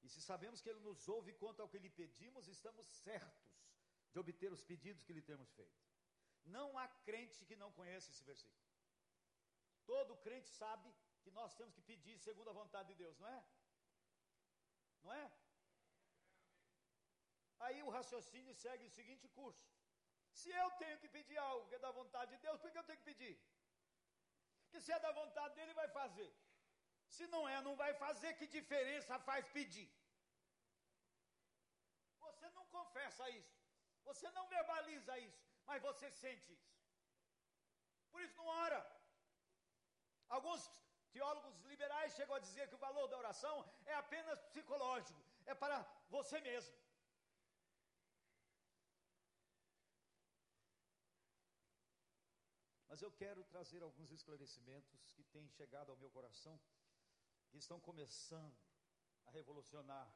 E se sabemos que Ele nos ouve quanto ao que lhe pedimos, estamos certos de obter os pedidos que lhe temos feito. Não há crente que não conheça esse versículo. Todo crente sabe que nós temos que pedir segundo a vontade de Deus, não é? Não é? Aí o raciocínio segue o seguinte curso: se eu tenho que pedir algo que é da vontade de Deus, por que eu tenho que pedir? Porque se é da vontade dele, vai fazer. Se não é, não vai fazer, que diferença faz pedir? Você não confessa isso, você não verbaliza isso, mas você sente isso. Por isso não ora. Alguns teólogos liberais chegam a dizer que o valor da oração é apenas psicológico, é para você mesmo. Mas eu quero trazer alguns esclarecimentos que têm chegado ao meu coração, que estão começando a revolucionar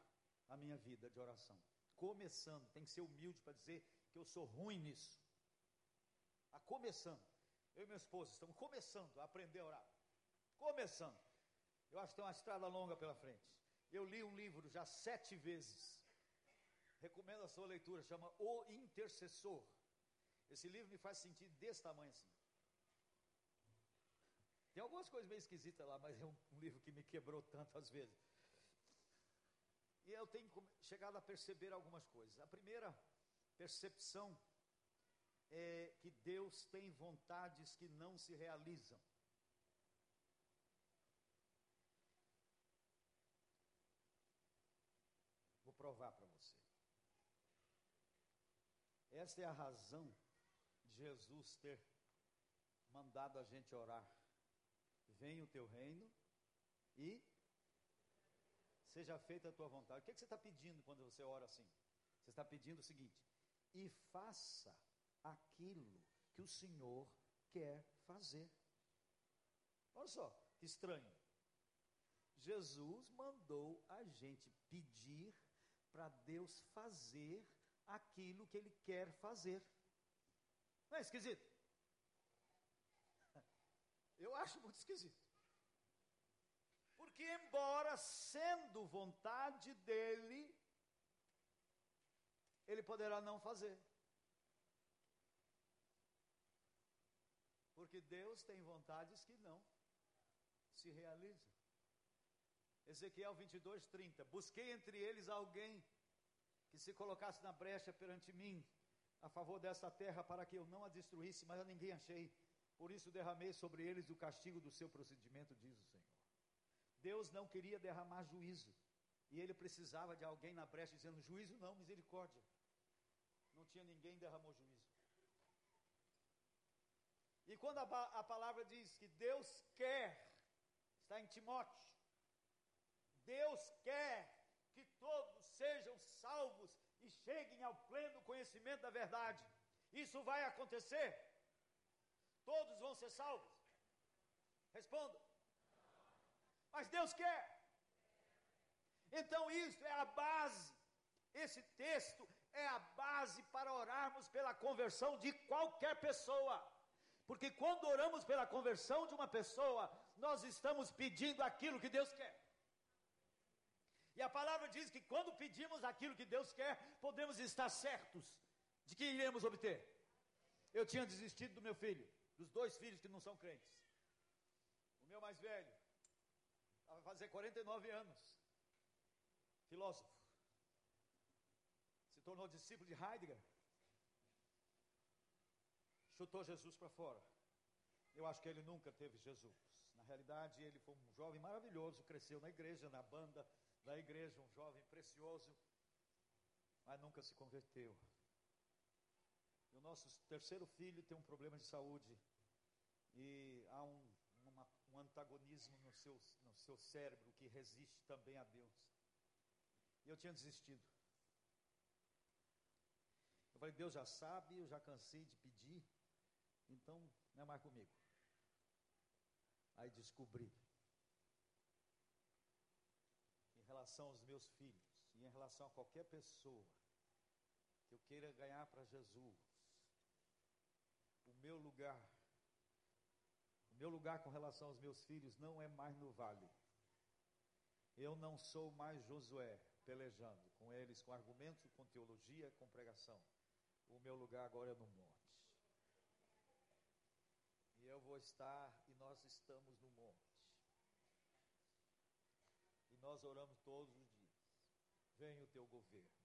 a minha vida de oração. Começando, tem que ser humilde para dizer que eu sou ruim nisso. A começando. Eu e minha esposa estamos começando a aprender a orar. Começando. Eu acho que tem uma estrada longa pela frente. Eu li um livro já sete vezes. Recomendo a sua leitura, chama O Intercessor. Esse livro me faz sentir desse tamanho assim. Tem algumas coisas meio esquisitas lá, mas é um, um livro que me quebrou tantas vezes. E eu tenho chegado a perceber algumas coisas. A primeira percepção é que Deus tem vontades que não se realizam. Vou provar para você. Esta é a razão de Jesus ter mandado a gente orar venha o teu reino e seja feita a tua vontade. O que, é que você está pedindo quando você ora assim? Você está pedindo o seguinte: e faça aquilo que o Senhor quer fazer. Olha só, que estranho. Jesus mandou a gente pedir para Deus fazer aquilo que Ele quer fazer. Não é esquisito? Eu acho muito esquisito. Porque, embora sendo vontade dele, ele poderá não fazer. Porque Deus tem vontades que não se realizam. Ezequiel 22, 30. Busquei entre eles alguém que se colocasse na brecha perante mim, a favor dessa terra, para que eu não a destruísse, mas a ninguém achei. Por isso derramei sobre eles o castigo do seu procedimento, diz o Senhor. Deus não queria derramar juízo. E ele precisava de alguém na brecha dizendo: juízo não, misericórdia. Não tinha ninguém derramou juízo. E quando a, a palavra diz que Deus quer, está em Timóteo, Deus quer que todos sejam salvos e cheguem ao pleno conhecimento da verdade. Isso vai acontecer Todos vão ser salvos? Responda. Mas Deus quer. Então, isso é a base. Esse texto é a base para orarmos pela conversão de qualquer pessoa. Porque quando oramos pela conversão de uma pessoa, nós estamos pedindo aquilo que Deus quer. E a palavra diz que quando pedimos aquilo que Deus quer, podemos estar certos de que iremos obter. Eu tinha desistido do meu filho dos dois filhos que não são crentes. O meu mais velho, vai fazer 49 anos, filósofo, se tornou discípulo de Heidegger, chutou Jesus para fora. Eu acho que ele nunca teve Jesus Na realidade, ele foi um jovem maravilhoso, cresceu na igreja, na banda da igreja, um jovem precioso, mas nunca se converteu. E o nosso terceiro filho tem um problema de saúde e há um, uma, um antagonismo no seu, no seu cérebro que resiste também a Deus. E eu tinha desistido. Eu falei, Deus já sabe, eu já cansei de pedir, então não é mais comigo. Aí descobri, em relação aos meus filhos, e em relação a qualquer pessoa que eu queira ganhar para Jesus, o meu lugar, o meu lugar com relação aos meus filhos não é mais no vale. Eu não sou mais Josué pelejando com eles, com argumentos, com teologia, com pregação. O meu lugar agora é no monte. Eu vou estar, e nós estamos no monte. E nós oramos todos os dias. Venha o teu governo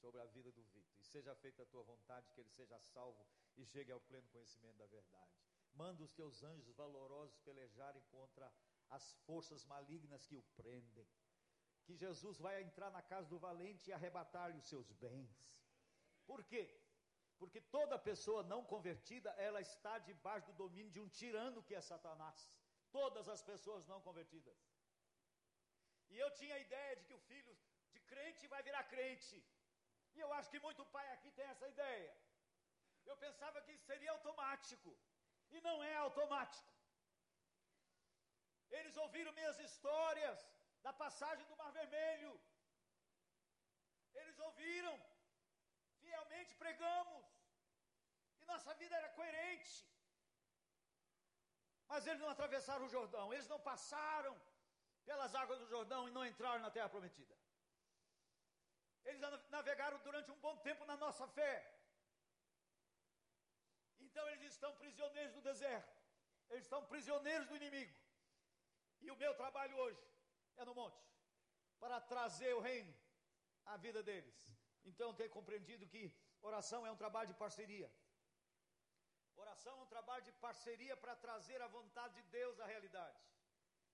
sobre a vida do Victor. E seja feita a tua vontade, que ele seja salvo e chegue ao pleno conhecimento da verdade. Manda os teus anjos valorosos pelejarem contra as forças malignas que o prendem. Que Jesus vai entrar na casa do valente e arrebatar-lhe os seus bens. Por quê? Porque toda pessoa não convertida, ela está debaixo do domínio de um tirano que é Satanás. Todas as pessoas não convertidas. E eu tinha a ideia de que o filho de crente vai virar crente. E eu acho que muito pai aqui tem essa ideia. Eu pensava que seria automático. E não é automático. Eles ouviram minhas histórias da passagem do Mar Vermelho. Eles ouviram. Fielmente pregamos. E nossa vida era coerente. Mas eles não atravessaram o Jordão. Eles não passaram pelas águas do Jordão e não entraram na terra prometida. Eles navegaram durante um bom tempo na nossa fé. Então eles estão prisioneiros do deserto. Eles estão prisioneiros do inimigo. E o meu trabalho hoje é no monte para trazer o reino à vida deles. Então tenho compreendido que oração é um trabalho de parceria. Oração é um trabalho de parceria para trazer a vontade de Deus à realidade.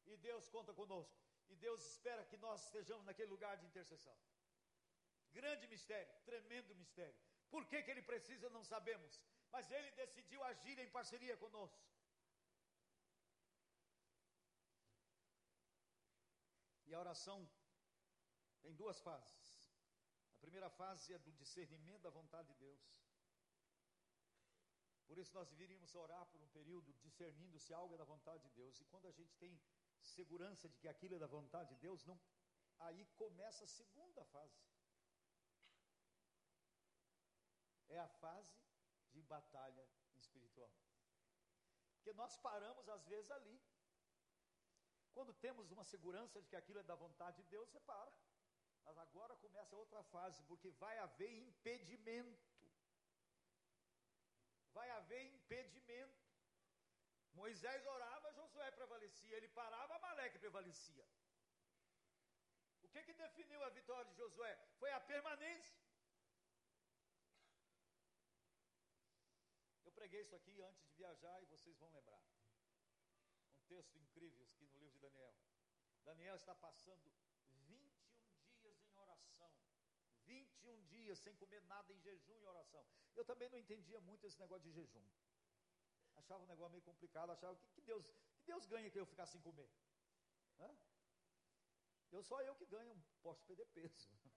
E Deus conta conosco. E Deus espera que nós estejamos naquele lugar de intercessão. Grande mistério, tremendo mistério. Por que, que ele precisa, não sabemos. Mas ele decidiu agir em parceria conosco. E a oração tem duas fases. Primeira fase é do discernimento da vontade de Deus. Por isso nós deveríamos orar por um período discernindo se algo é da vontade de Deus. E quando a gente tem segurança de que aquilo é da vontade de Deus, não, aí começa a segunda fase. É a fase de batalha espiritual. Porque nós paramos às vezes ali. Quando temos uma segurança de que aquilo é da vontade de Deus, você para. Mas agora começa outra fase, porque vai haver impedimento. Vai haver impedimento. Moisés orava, Josué prevalecia. Ele parava, Amaleque prevalecia. O que, que definiu a vitória de Josué? Foi a permanência. Eu preguei isso aqui antes de viajar e vocês vão lembrar. Um texto incrível aqui no livro de Daniel. Daniel está passando 21 dias em oração. 21 dias sem comer nada em jejum e oração. Eu também não entendia muito esse negócio de jejum. Achava um negócio meio complicado, achava que, que Deus, que Deus ganha que eu ficar sem comer. Hã? Eu só eu que ganho, posso perder peso.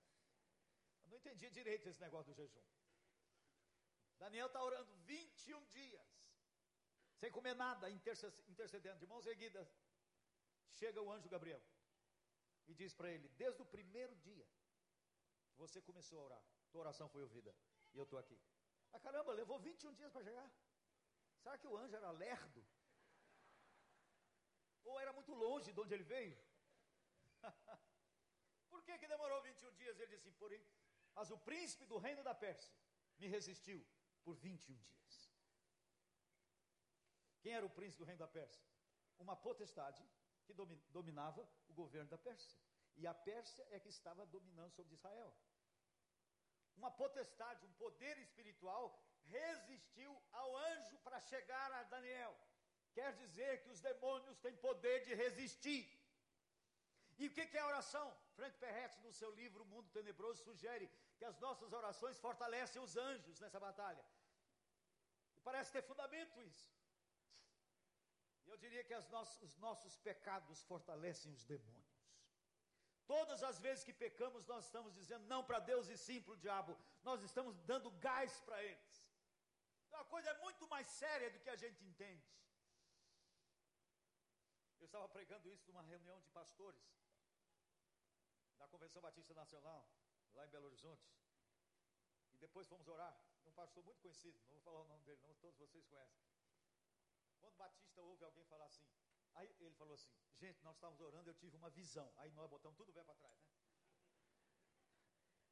Eu não entendia direito esse negócio do jejum. Daniel está orando 21 dias, sem comer nada, intercedendo, de mãos erguidas. Chega o anjo Gabriel e diz para ele: Desde o primeiro dia você começou a orar, tua oração foi ouvida, e eu estou aqui. Ah, caramba, levou 21 dias para chegar. Será que o anjo era lerdo? Ou era muito longe de onde ele veio? Por que, que demorou 21 dias? Ele disse: Porém, mas o príncipe do reino da Pérsia me resistiu por 21 dias. Quem era o príncipe do reino da Pérsia? Uma potestade que dominava o governo da Pérsia. E a Pérsia é que estava dominando sobre Israel. Uma potestade, um poder espiritual resistiu ao anjo para chegar a Daniel. quer dizer que os demônios têm poder de resistir. E o que é a oração? Frank Perret, no seu livro O Mundo Tenebroso, sugere que as nossas orações fortalecem os anjos nessa batalha. E parece ter fundamento isso. E eu diria que os nossos pecados fortalecem os demônios. Todas as vezes que pecamos, nós estamos dizendo não para Deus e sim para o diabo. Nós estamos dando gás para eles. Então a coisa é muito mais séria do que a gente entende. Eu estava pregando isso numa reunião de pastores da Convenção Batista Nacional, lá em Belo Horizonte. E depois fomos orar. Um pastor muito conhecido, não vou falar o nome dele, não, todos vocês conhecem. Quando Batista ouve alguém falar assim, aí ele falou assim: Gente, nós estávamos orando, eu tive uma visão. Aí nós botamos tudo bem para trás, né?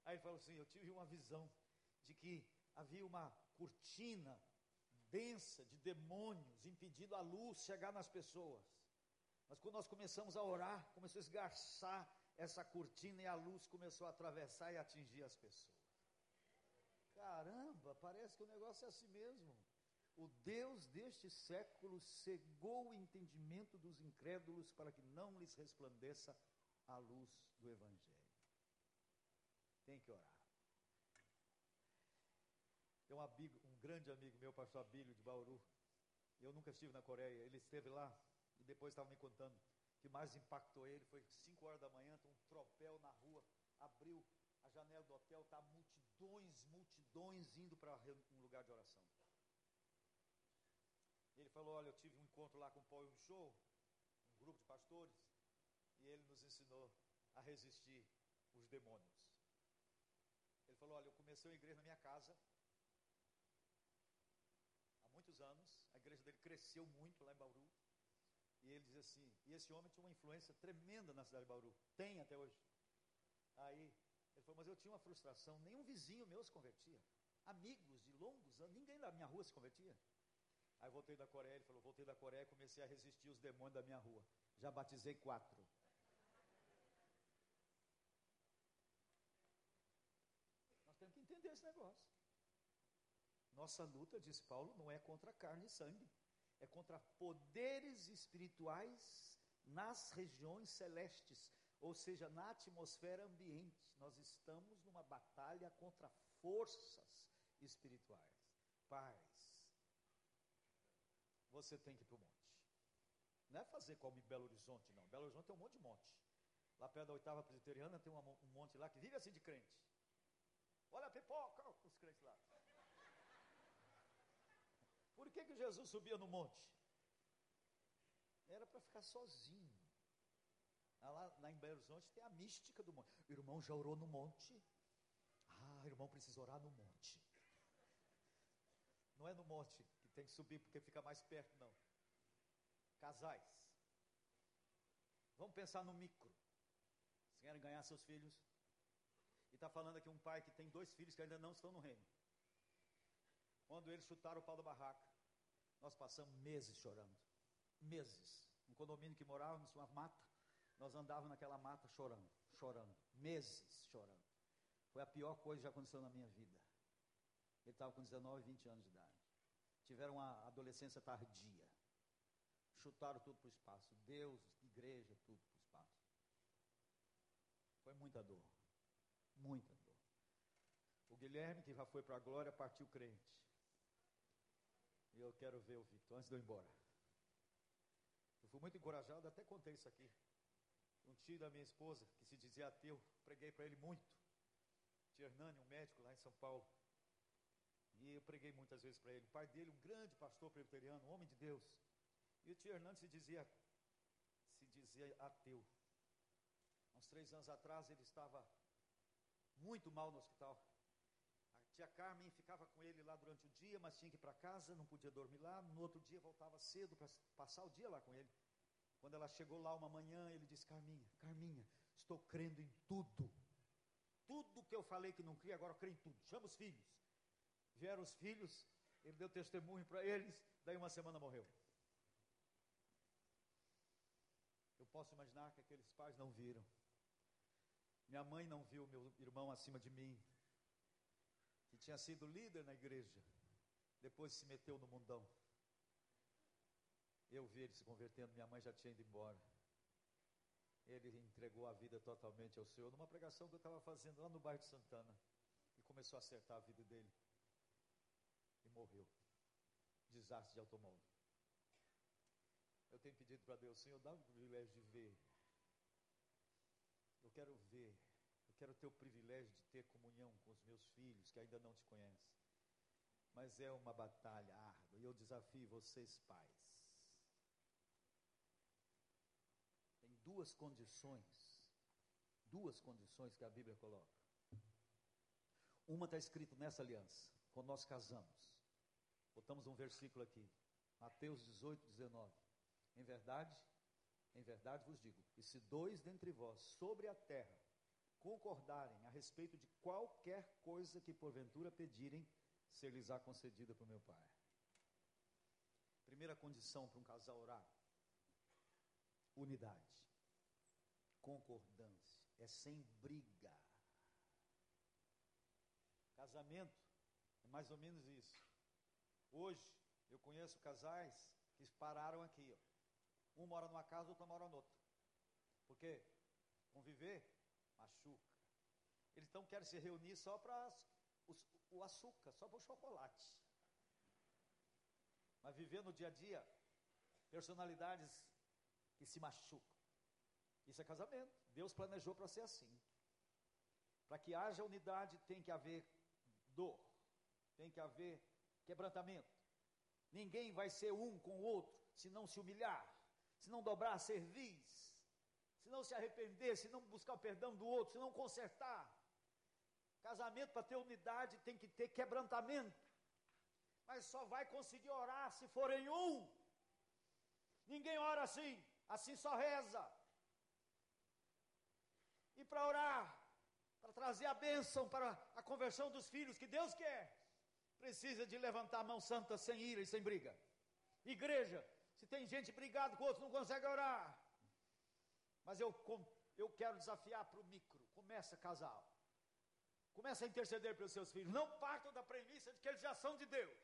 Aí ele falou assim: Eu tive uma visão de que havia uma cortina densa de demônios impedindo a luz chegar nas pessoas. Mas quando nós começamos a orar, começou a esgarçar essa cortina e a luz começou a atravessar e atingir as pessoas. Caramba, parece que o negócio é assim mesmo. O Deus deste século cegou o entendimento dos incrédulos para que não lhes resplandeça a luz do Evangelho. Tem que orar. Tem um, amigo, um grande amigo meu, pastor Abílio de Bauru. Eu nunca estive na Coreia. Ele esteve lá e depois estava me contando que mais impactou ele foi 5 horas da manhã, um tropel na rua, abriu a janela do hotel, tá multidões, multidões indo para um lugar de oração. Ele falou: Olha, eu tive um encontro lá com o Paul Show, um grupo de pastores, e ele nos ensinou a resistir os demônios. Ele falou: Olha, eu comecei uma igreja na minha casa, há muitos anos, a igreja dele cresceu muito lá em Bauru. E ele diz assim: e esse homem tinha uma influência tremenda na cidade de Bauru, tem até hoje. Aí ele falou: mas eu tinha uma frustração, nenhum vizinho meu se convertia, amigos de longos anos, ninguém da minha rua se convertia. Aí voltei da Coreia, ele falou: voltei da Coreia e comecei a resistir os demônios da minha rua. Já batizei quatro. Nós temos que entender esse negócio. Nossa luta, diz Paulo, não é contra carne e sangue é contra poderes espirituais nas regiões celestes, ou seja, na atmosfera ambiente. Nós estamos numa batalha contra forças espirituais. Paz, você tem que ir para o monte. Não é fazer como em Belo Horizonte, não. Belo Horizonte tem um monte de monte. Lá perto da oitava presbiteriana tem um monte lá que vive assim de crente. Olha a pipoca, os crentes lá. Por que, que Jesus subia no monte? Era para ficar sozinho. Ah, lá, lá em Belo Horizonte tem a mística do monte. O irmão já orou no monte? Ah, irmão precisa orar no monte. Não é no monte tem que subir porque fica mais perto, não. Casais. Vamos pensar no micro. Vocês querem ganhar seus filhos? E está falando aqui um pai que tem dois filhos que ainda não estão no reino. Quando eles chutaram o pau da barraca, nós passamos meses chorando. Meses. Um condomínio que morávamos, uma mata, nós andávamos naquela mata chorando, chorando. Meses chorando. Foi a pior coisa que já aconteceu na minha vida. Ele estava com 19, 20 anos de idade. Tiveram uma adolescência tardia. Chutaram tudo para o espaço. Deus, igreja, tudo para o espaço. Foi muita dor. Muita dor. O Guilherme, que já foi para a glória, partiu crente. E eu quero ver o Victor antes de eu ir embora. Eu fui muito encorajado, até contei isso aqui. Um tio da minha esposa, que se dizia ateu, preguei para ele muito. Tio Hernani, um médico lá em São Paulo. E eu preguei muitas vezes para ele. O pai dele, um grande pastor presbiteriano, um homem de Deus. E o tio Hernani se dizia, se dizia ateu. Uns três anos atrás ele estava muito mal no hospital. Tia Carmen ficava com ele lá durante o dia, mas tinha que ir para casa, não podia dormir lá. No outro dia voltava cedo para passar o dia lá com ele. Quando ela chegou lá uma manhã, ele disse: Carminha, Carminha, estou crendo em tudo. Tudo que eu falei que não cria, agora eu creio em tudo. Chama os filhos. Vieram os filhos, ele deu testemunho para eles, daí uma semana morreu. Eu posso imaginar que aqueles pais não viram. Minha mãe não viu meu irmão acima de mim que tinha sido líder na igreja, depois se meteu no mundão. Eu vi ele se convertendo, minha mãe já tinha ido embora. Ele entregou a vida totalmente ao Senhor numa pregação que eu estava fazendo lá no bairro de Santana. E começou a acertar a vida dele. Morreu. Desastre de automóvel. Eu tenho pedido para Deus, Senhor, dá o privilégio de ver. Eu quero ver. Eu quero ter o privilégio de ter comunhão com os meus filhos que ainda não te conhecem. Mas é uma batalha árdua. E eu desafio vocês, pais. Tem duas condições. Duas condições que a Bíblia coloca. Uma está escrito nessa aliança, quando nós casamos. Botamos um versículo aqui. Mateus 18, 19. Em verdade, em verdade vos digo: e se dois dentre vós sobre a terra concordarem a respeito de qualquer coisa que porventura pedirem, ser-lhes-á concedida por meu Pai. Primeira condição para um casal orar: unidade, concordância, é sem briga. Casamento é mais ou menos isso. Hoje eu conheço casais que pararam aqui, ó. Um mora numa casa, outro mora noutra. Por quê? Conviver machuca. Eles então querem se reunir só para o açúcar, só para o chocolate. Mas viver no dia a dia, personalidades que se machucam. Isso é casamento. Deus planejou para ser assim. Para que haja unidade, tem que haver dor, tem que haver quebrantamento. Ninguém vai ser um com o outro se não se humilhar se não dobrar a cerviz, se não se arrepender, se não buscar o perdão do outro, se não consertar. Casamento para ter unidade tem que ter quebrantamento. Mas só vai conseguir orar se for em um. Ninguém ora assim, assim só reza. E para orar, para trazer a bênção para a conversão dos filhos que Deus quer, precisa de levantar a mão santa sem ira e sem briga. Igreja, se tem gente brigado com outro, não consegue orar. Mas eu, eu quero desafiar para o micro. Começa casal. Começa a interceder pelos seus filhos. Não partam da premissa de que eles já são de Deus.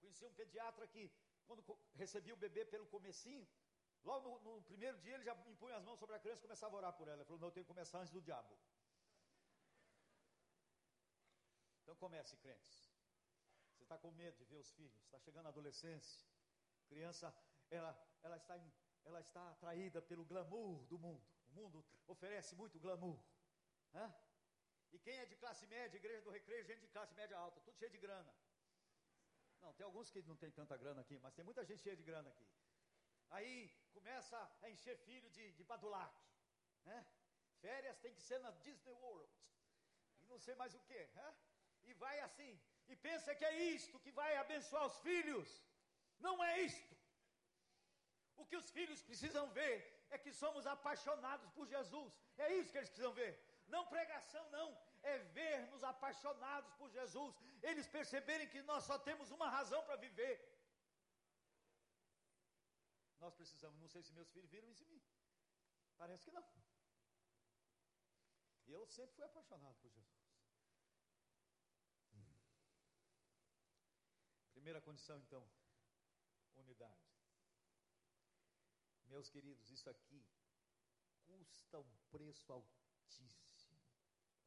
Conheci um pediatra que, quando recebia o bebê pelo comecinho, logo no, no, primeiro dia ele já impunha as mãos sobre a criança e começava a orar por ela. Ele falou, não, eu tenho que começar antes do diabo. Então comece, crentes está com medo de ver os filhos, está chegando a adolescência, criança, ela, ela, está ela está atraída pelo glamour do mundo. O mundo oferece muito glamour. Né? E quem é de classe média, igreja do recreio, gente de classe média alta, tudo cheio de grana. Não, tem alguns que não tem tanta grana aqui, mas tem muita gente cheia de grana aqui. Aí começa a encher filho de, de badulac. Né? Férias tem que ser na Disney World. E não sei mais o que. Né? E vai assim, e pensa que é isto que vai abençoar os filhos. Não é isto. O que os filhos precisam ver é que somos apaixonados por Jesus. É isso que eles precisam ver. Não pregação, não. É ver-nos apaixonados por Jesus. Eles perceberem que nós só temos uma razão para viver. Nós precisamos, não sei se meus filhos viram isso em mim. Parece que não. Eu sempre fui apaixonado por Jesus. Primeira condição, então, unidade. Meus queridos, isso aqui custa um preço altíssimo.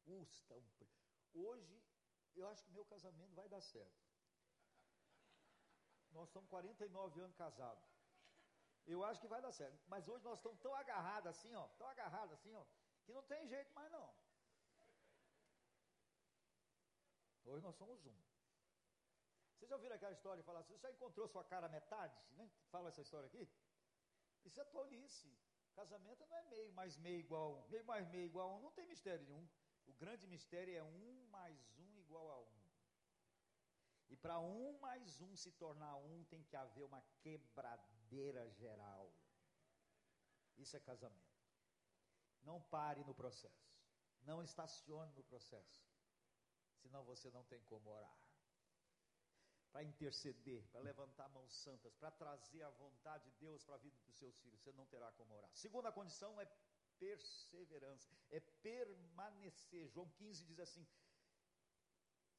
Custa um preço. Hoje, eu acho que meu casamento vai dar certo. Nós estamos 49 anos casados. Eu acho que vai dar certo. Mas hoje nós estamos tão agarrados assim, ó, tão agarrados assim, ó, que não tem jeito mais não. Hoje nós somos um. Vocês já ouviram aquela história de falar assim, você já encontrou sua cara metade? Né? Fala essa história aqui? Isso é tolice. Casamento não é meio mais meio igual um. Meio mais meio igual a um não tem mistério nenhum. O grande mistério é um mais um igual a um. E para um mais um se tornar um, tem que haver uma quebradeira geral. Isso é casamento. Não pare no processo. Não estacione no processo. Senão você não tem como orar para interceder, para levantar mãos santas, para trazer a vontade de Deus para a vida dos seus filhos, você não terá como orar. Segunda condição é perseverança, é permanecer. João 15 diz assim: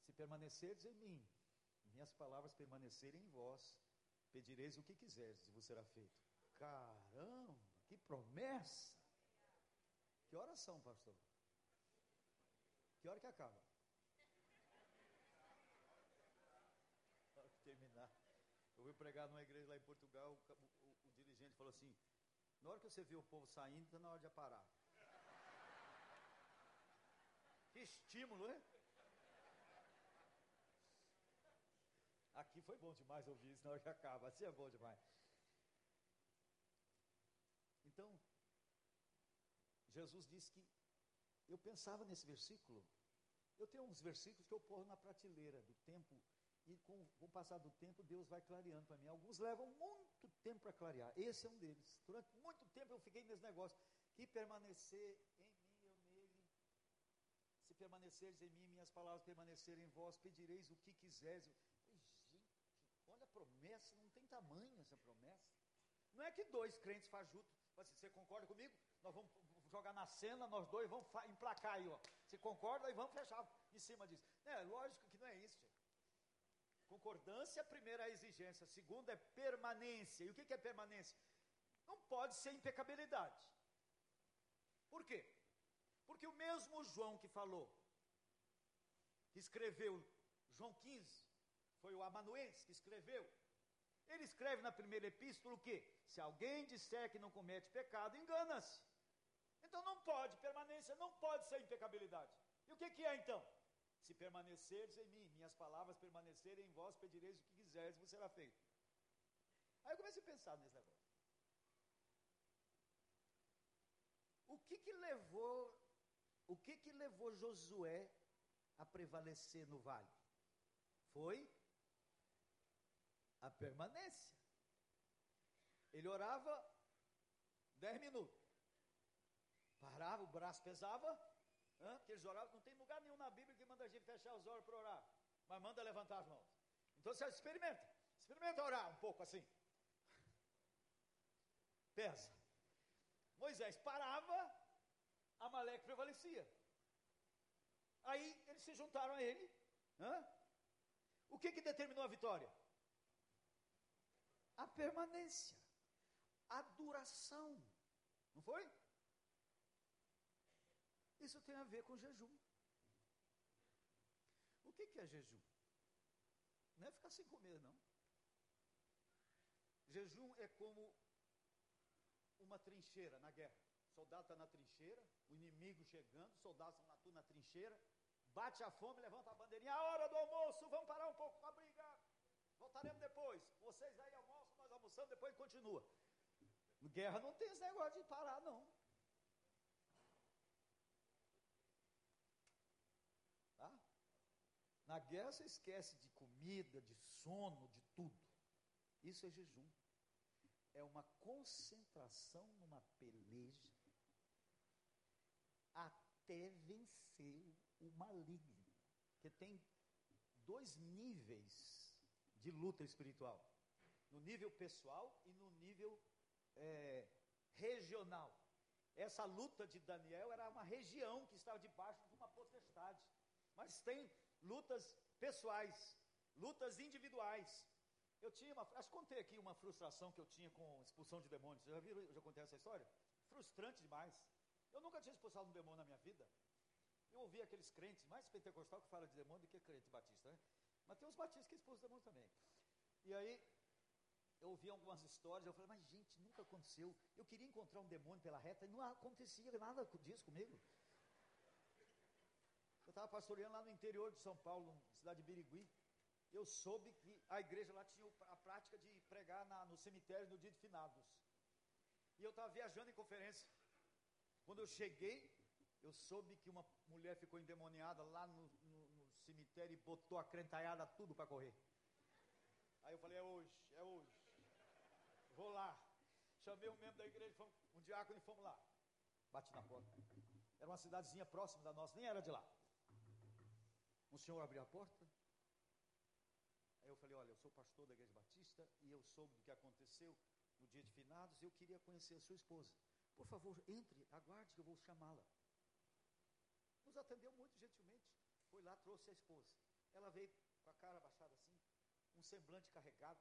Se permanecerdes em mim, minhas palavras permanecerem em vós, Pedireis o que quiseres e vos será feito. Caramba, que promessa! Que oração, pastor? Que hora que acaba? Para terminar. Eu fui pregar numa igreja lá em Portugal, o, o, o dirigente falou assim: na hora que você vê o povo saindo, está na hora de parar. Que estímulo, hein? Aqui foi bom demais ouvir isso na hora que acaba. Assim é bom demais. Então, Jesus disse que eu pensava nesse versículo. Eu tenho uns versículos que eu ponho na prateleira do tempo e com, o passar do tempo Deus vai clareando para mim. Alguns levam muito tempo para clarear. Esse é um deles. Durante muito tempo eu fiquei nesse negócio que permanecer em mim eu nele. Se permaneceres em mim, minhas palavras permanecerem em vós, pedireis o que quiseres. Olha a promessa, não tem tamanho essa promessa. Não é que dois crentes fajutos, assim, você concorda comigo? Nós vamos jogar na cena, nós dois vamos emplacar aí, ó. Você concorda? E vamos fechar em cima disso. É, lógico que não é isso, gente. Concordância, a primeira é a exigência, a segunda é permanência. E o que é permanência? Não pode ser impecabilidade. Por quê? Porque o mesmo João que falou, que escreveu João 15, foi o amanuense que escreveu. Ele escreve na primeira epístola o quê? Se alguém disser que não comete pecado, engana-se. Então não pode, permanência não pode ser impecabilidade. E o que, que é então? Se permaneceres em mim, minhas palavras permanecerem em vós, pedireis o que quiseres, vos será feito. Aí eu comecei a pensar nesse negócio. O que que levou, o que que levou Josué a prevalecer no vale? Foi a permanência. Ele orava dez minutos. Parava, o braço pesava. Que eles oravam. Não tem lugar nenhum na Bíblia que manda a gente fechar os olhos para orar. Mas manda levantar as mãos. Então você experimenta. Experimenta orar um pouco assim. Pensa. Moisés parava, Amaleque prevalecia. Aí eles se juntaram a ele. Hein? O que, que determinou a vitória? a permanência, a duração. Não foi? Isso tem a ver com jejum. O que, que é jejum? Não é ficar sem comer, não. Jejum é como uma trincheira na guerra. O soldado está na trincheira, o inimigo chegando, os soldados estão na, trincheira, bate a fome, levanta a bandeirinha, a hora do almoço, vamos parar um pouco para brigar. Voltaremos depois. Vocês aí almoçam almoçando, depois continua. Guerra não tem esse negócio de parar, não. Tá? Na guerra você esquece de comida, de sono, de tudo. Isso é jejum. É uma concentração numa peleja até vencer o maligno. Porque tem dois níveis de luta espiritual no nível pessoal e no nível é, regional. Essa luta de Daniel era uma região que estava debaixo de uma potestade. Mas tem lutas pessoais, lutas individuais. Eu tinha uma, acho que contei aqui uma frustração que eu tinha com expulsão de demônios. Já viram, já contei essa história? Frustrante demais. Eu nunca tinha expulsado um demônio na minha vida. Eu ouvi aqueles crentes, mais pentecostal que fala de demônio do que crente batista, né? Mas tem uns batistas que expulsam demônio também. E aí, eu ouvi algumas histórias, eu falei, mas gente, nunca aconteceu. Eu queria encontrar um demônio pela reta e não acontecia nada disso comigo. Estava pastoreando lá no interior de São Paulo, cidade de Birigui. Eu soube que a igreja lá tinha a prática de pregar na, no cemitério no dia de finados. E eu estava viajando em conferência. Quando eu cheguei, eu soube que uma mulher ficou endemoniada lá no, no, no cemitério e botou a crentalhada tudo para correr. Aí eu falei, é hoje, é hoje. Vou lá. Chamei um membro da igreja, um diácono e fomos lá. Bati na porta. Era uma cidadezinha próxima da nossa, nem era de lá. Um senhor abriu a porta. Aí eu falei, olha, eu sou pastor da igreja batista e eu soube do que aconteceu no dia de finados e eu queria conhecer a sua esposa. Por favor, entre, aguarde que eu vou chamá-la. Nos atendeu muito gentilmente. Foi lá, trouxe a esposa. Ela veio com a cara baixada assim, um semblante carregado,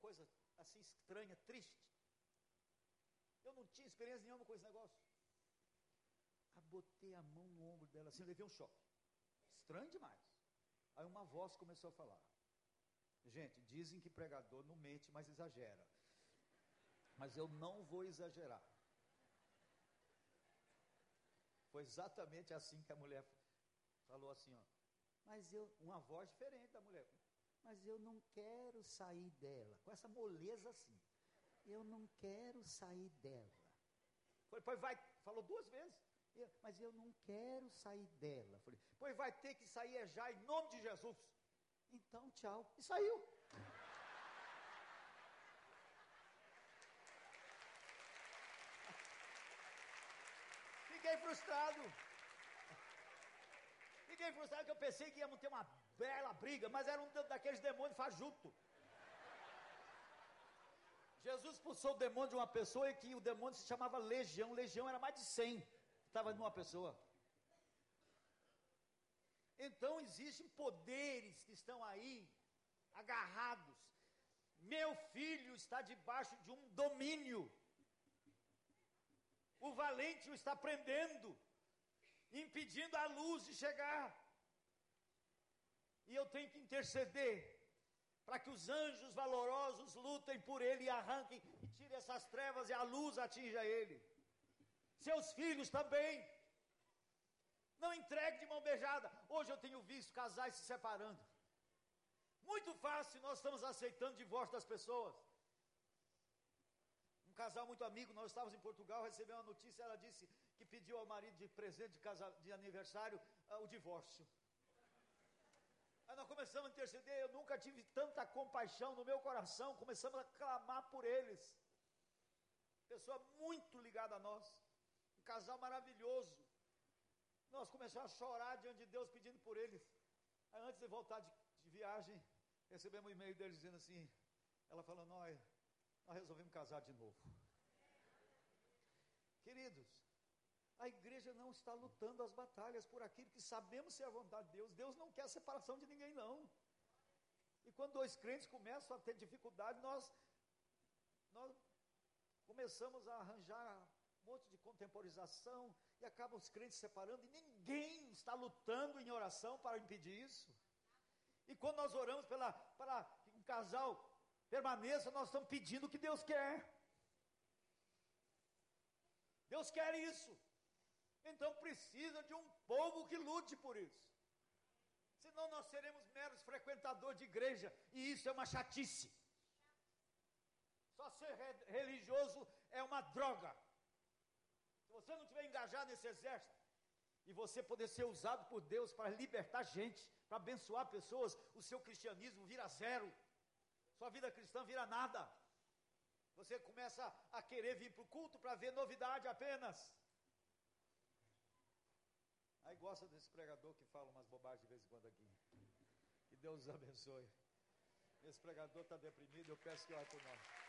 coisa assim estranha, triste. Eu não tinha experiência nenhuma com esse negócio. Botei a mão no ombro dela assim, levei um choque. Estranho demais. Aí uma voz começou a falar. Gente, dizem que pregador não mente, mas exagera. Mas eu não vou exagerar. Foi exatamente assim que a mulher falou assim, ó. Mas eu, uma voz diferente da mulher. Mas eu não quero sair dela. Com essa moleza assim. Eu não quero sair dela. Foi, pois vai, falou duas vezes. Eu, mas eu não quero sair dela. Falei, pois vai ter que sair é já em nome de Jesus. Então, tchau. E saiu. Fiquei frustrado. Fiquei frustrado que eu pensei que íamos ter uma bela briga, mas era um daqueles demônios fajuto. Jesus expulsou o demônio de uma pessoa e que o demônio se chamava legião. Legião era mais de 100 estava numa pessoa. Então existem poderes que estão aí agarrados. Meu filho está debaixo de um domínio. O valente o está prendendo, impedindo a luz de chegar. E eu tenho que interceder para que os anjos valorosos lutem por ele e arranquem e tirem essas trevas e a luz atinja ele. Seus filhos também. Não entregue de mão beijada. Hoje eu tenho visto casais se separando. Muito fácil, nós estamos aceitando o divórcio das pessoas. Um casal muito amigo, nós estávamos em Portugal, recebeu uma notícia, ela disse que pediu ao marido de presente de, casa, de aniversário uh, o divórcio. Aí nós começamos a interceder, eu nunca tive tanta compaixão no meu coração, começamos a clamar por eles. Pessoa muito ligada a nós, um casal maravilhoso. Nós começamos a chorar diante de Deus pedindo por eles. Aí antes de voltar de, de viagem, recebemos um e-mail deles dizendo assim, ela falou, nós, nós resolvemos casar de novo. Queridos, a igreja não está lutando as batalhas por aquilo que sabemos ser a vontade de Deus. Deus não quer separação de ninguém, não. E quando dois crentes começam a ter dificuldade, nós, nós começamos a arranjar um monte de contemporização e acabam os crentes separando, e ninguém está lutando em oração para impedir isso. E quando nós oramos pela, para que um casal permaneça, nós estamos pedindo o que Deus quer. Deus quer isso. Então precisa de um povo que lute por isso. Senão nós seremos meros frequentadores de igreja, e isso é uma chatice. Só ser re religioso é uma droga. Se você não estiver engajado nesse exército, e você poder ser usado por Deus para libertar gente, para abençoar pessoas, o seu cristianismo vira zero, sua vida cristã vira nada. Você começa a querer vir para o culto para ver novidade apenas. Aí gosta desse pregador que fala umas bobagens de vez em quando aqui. Que Deus os abençoe. Esse pregador está deprimido, eu peço que olhe por nós.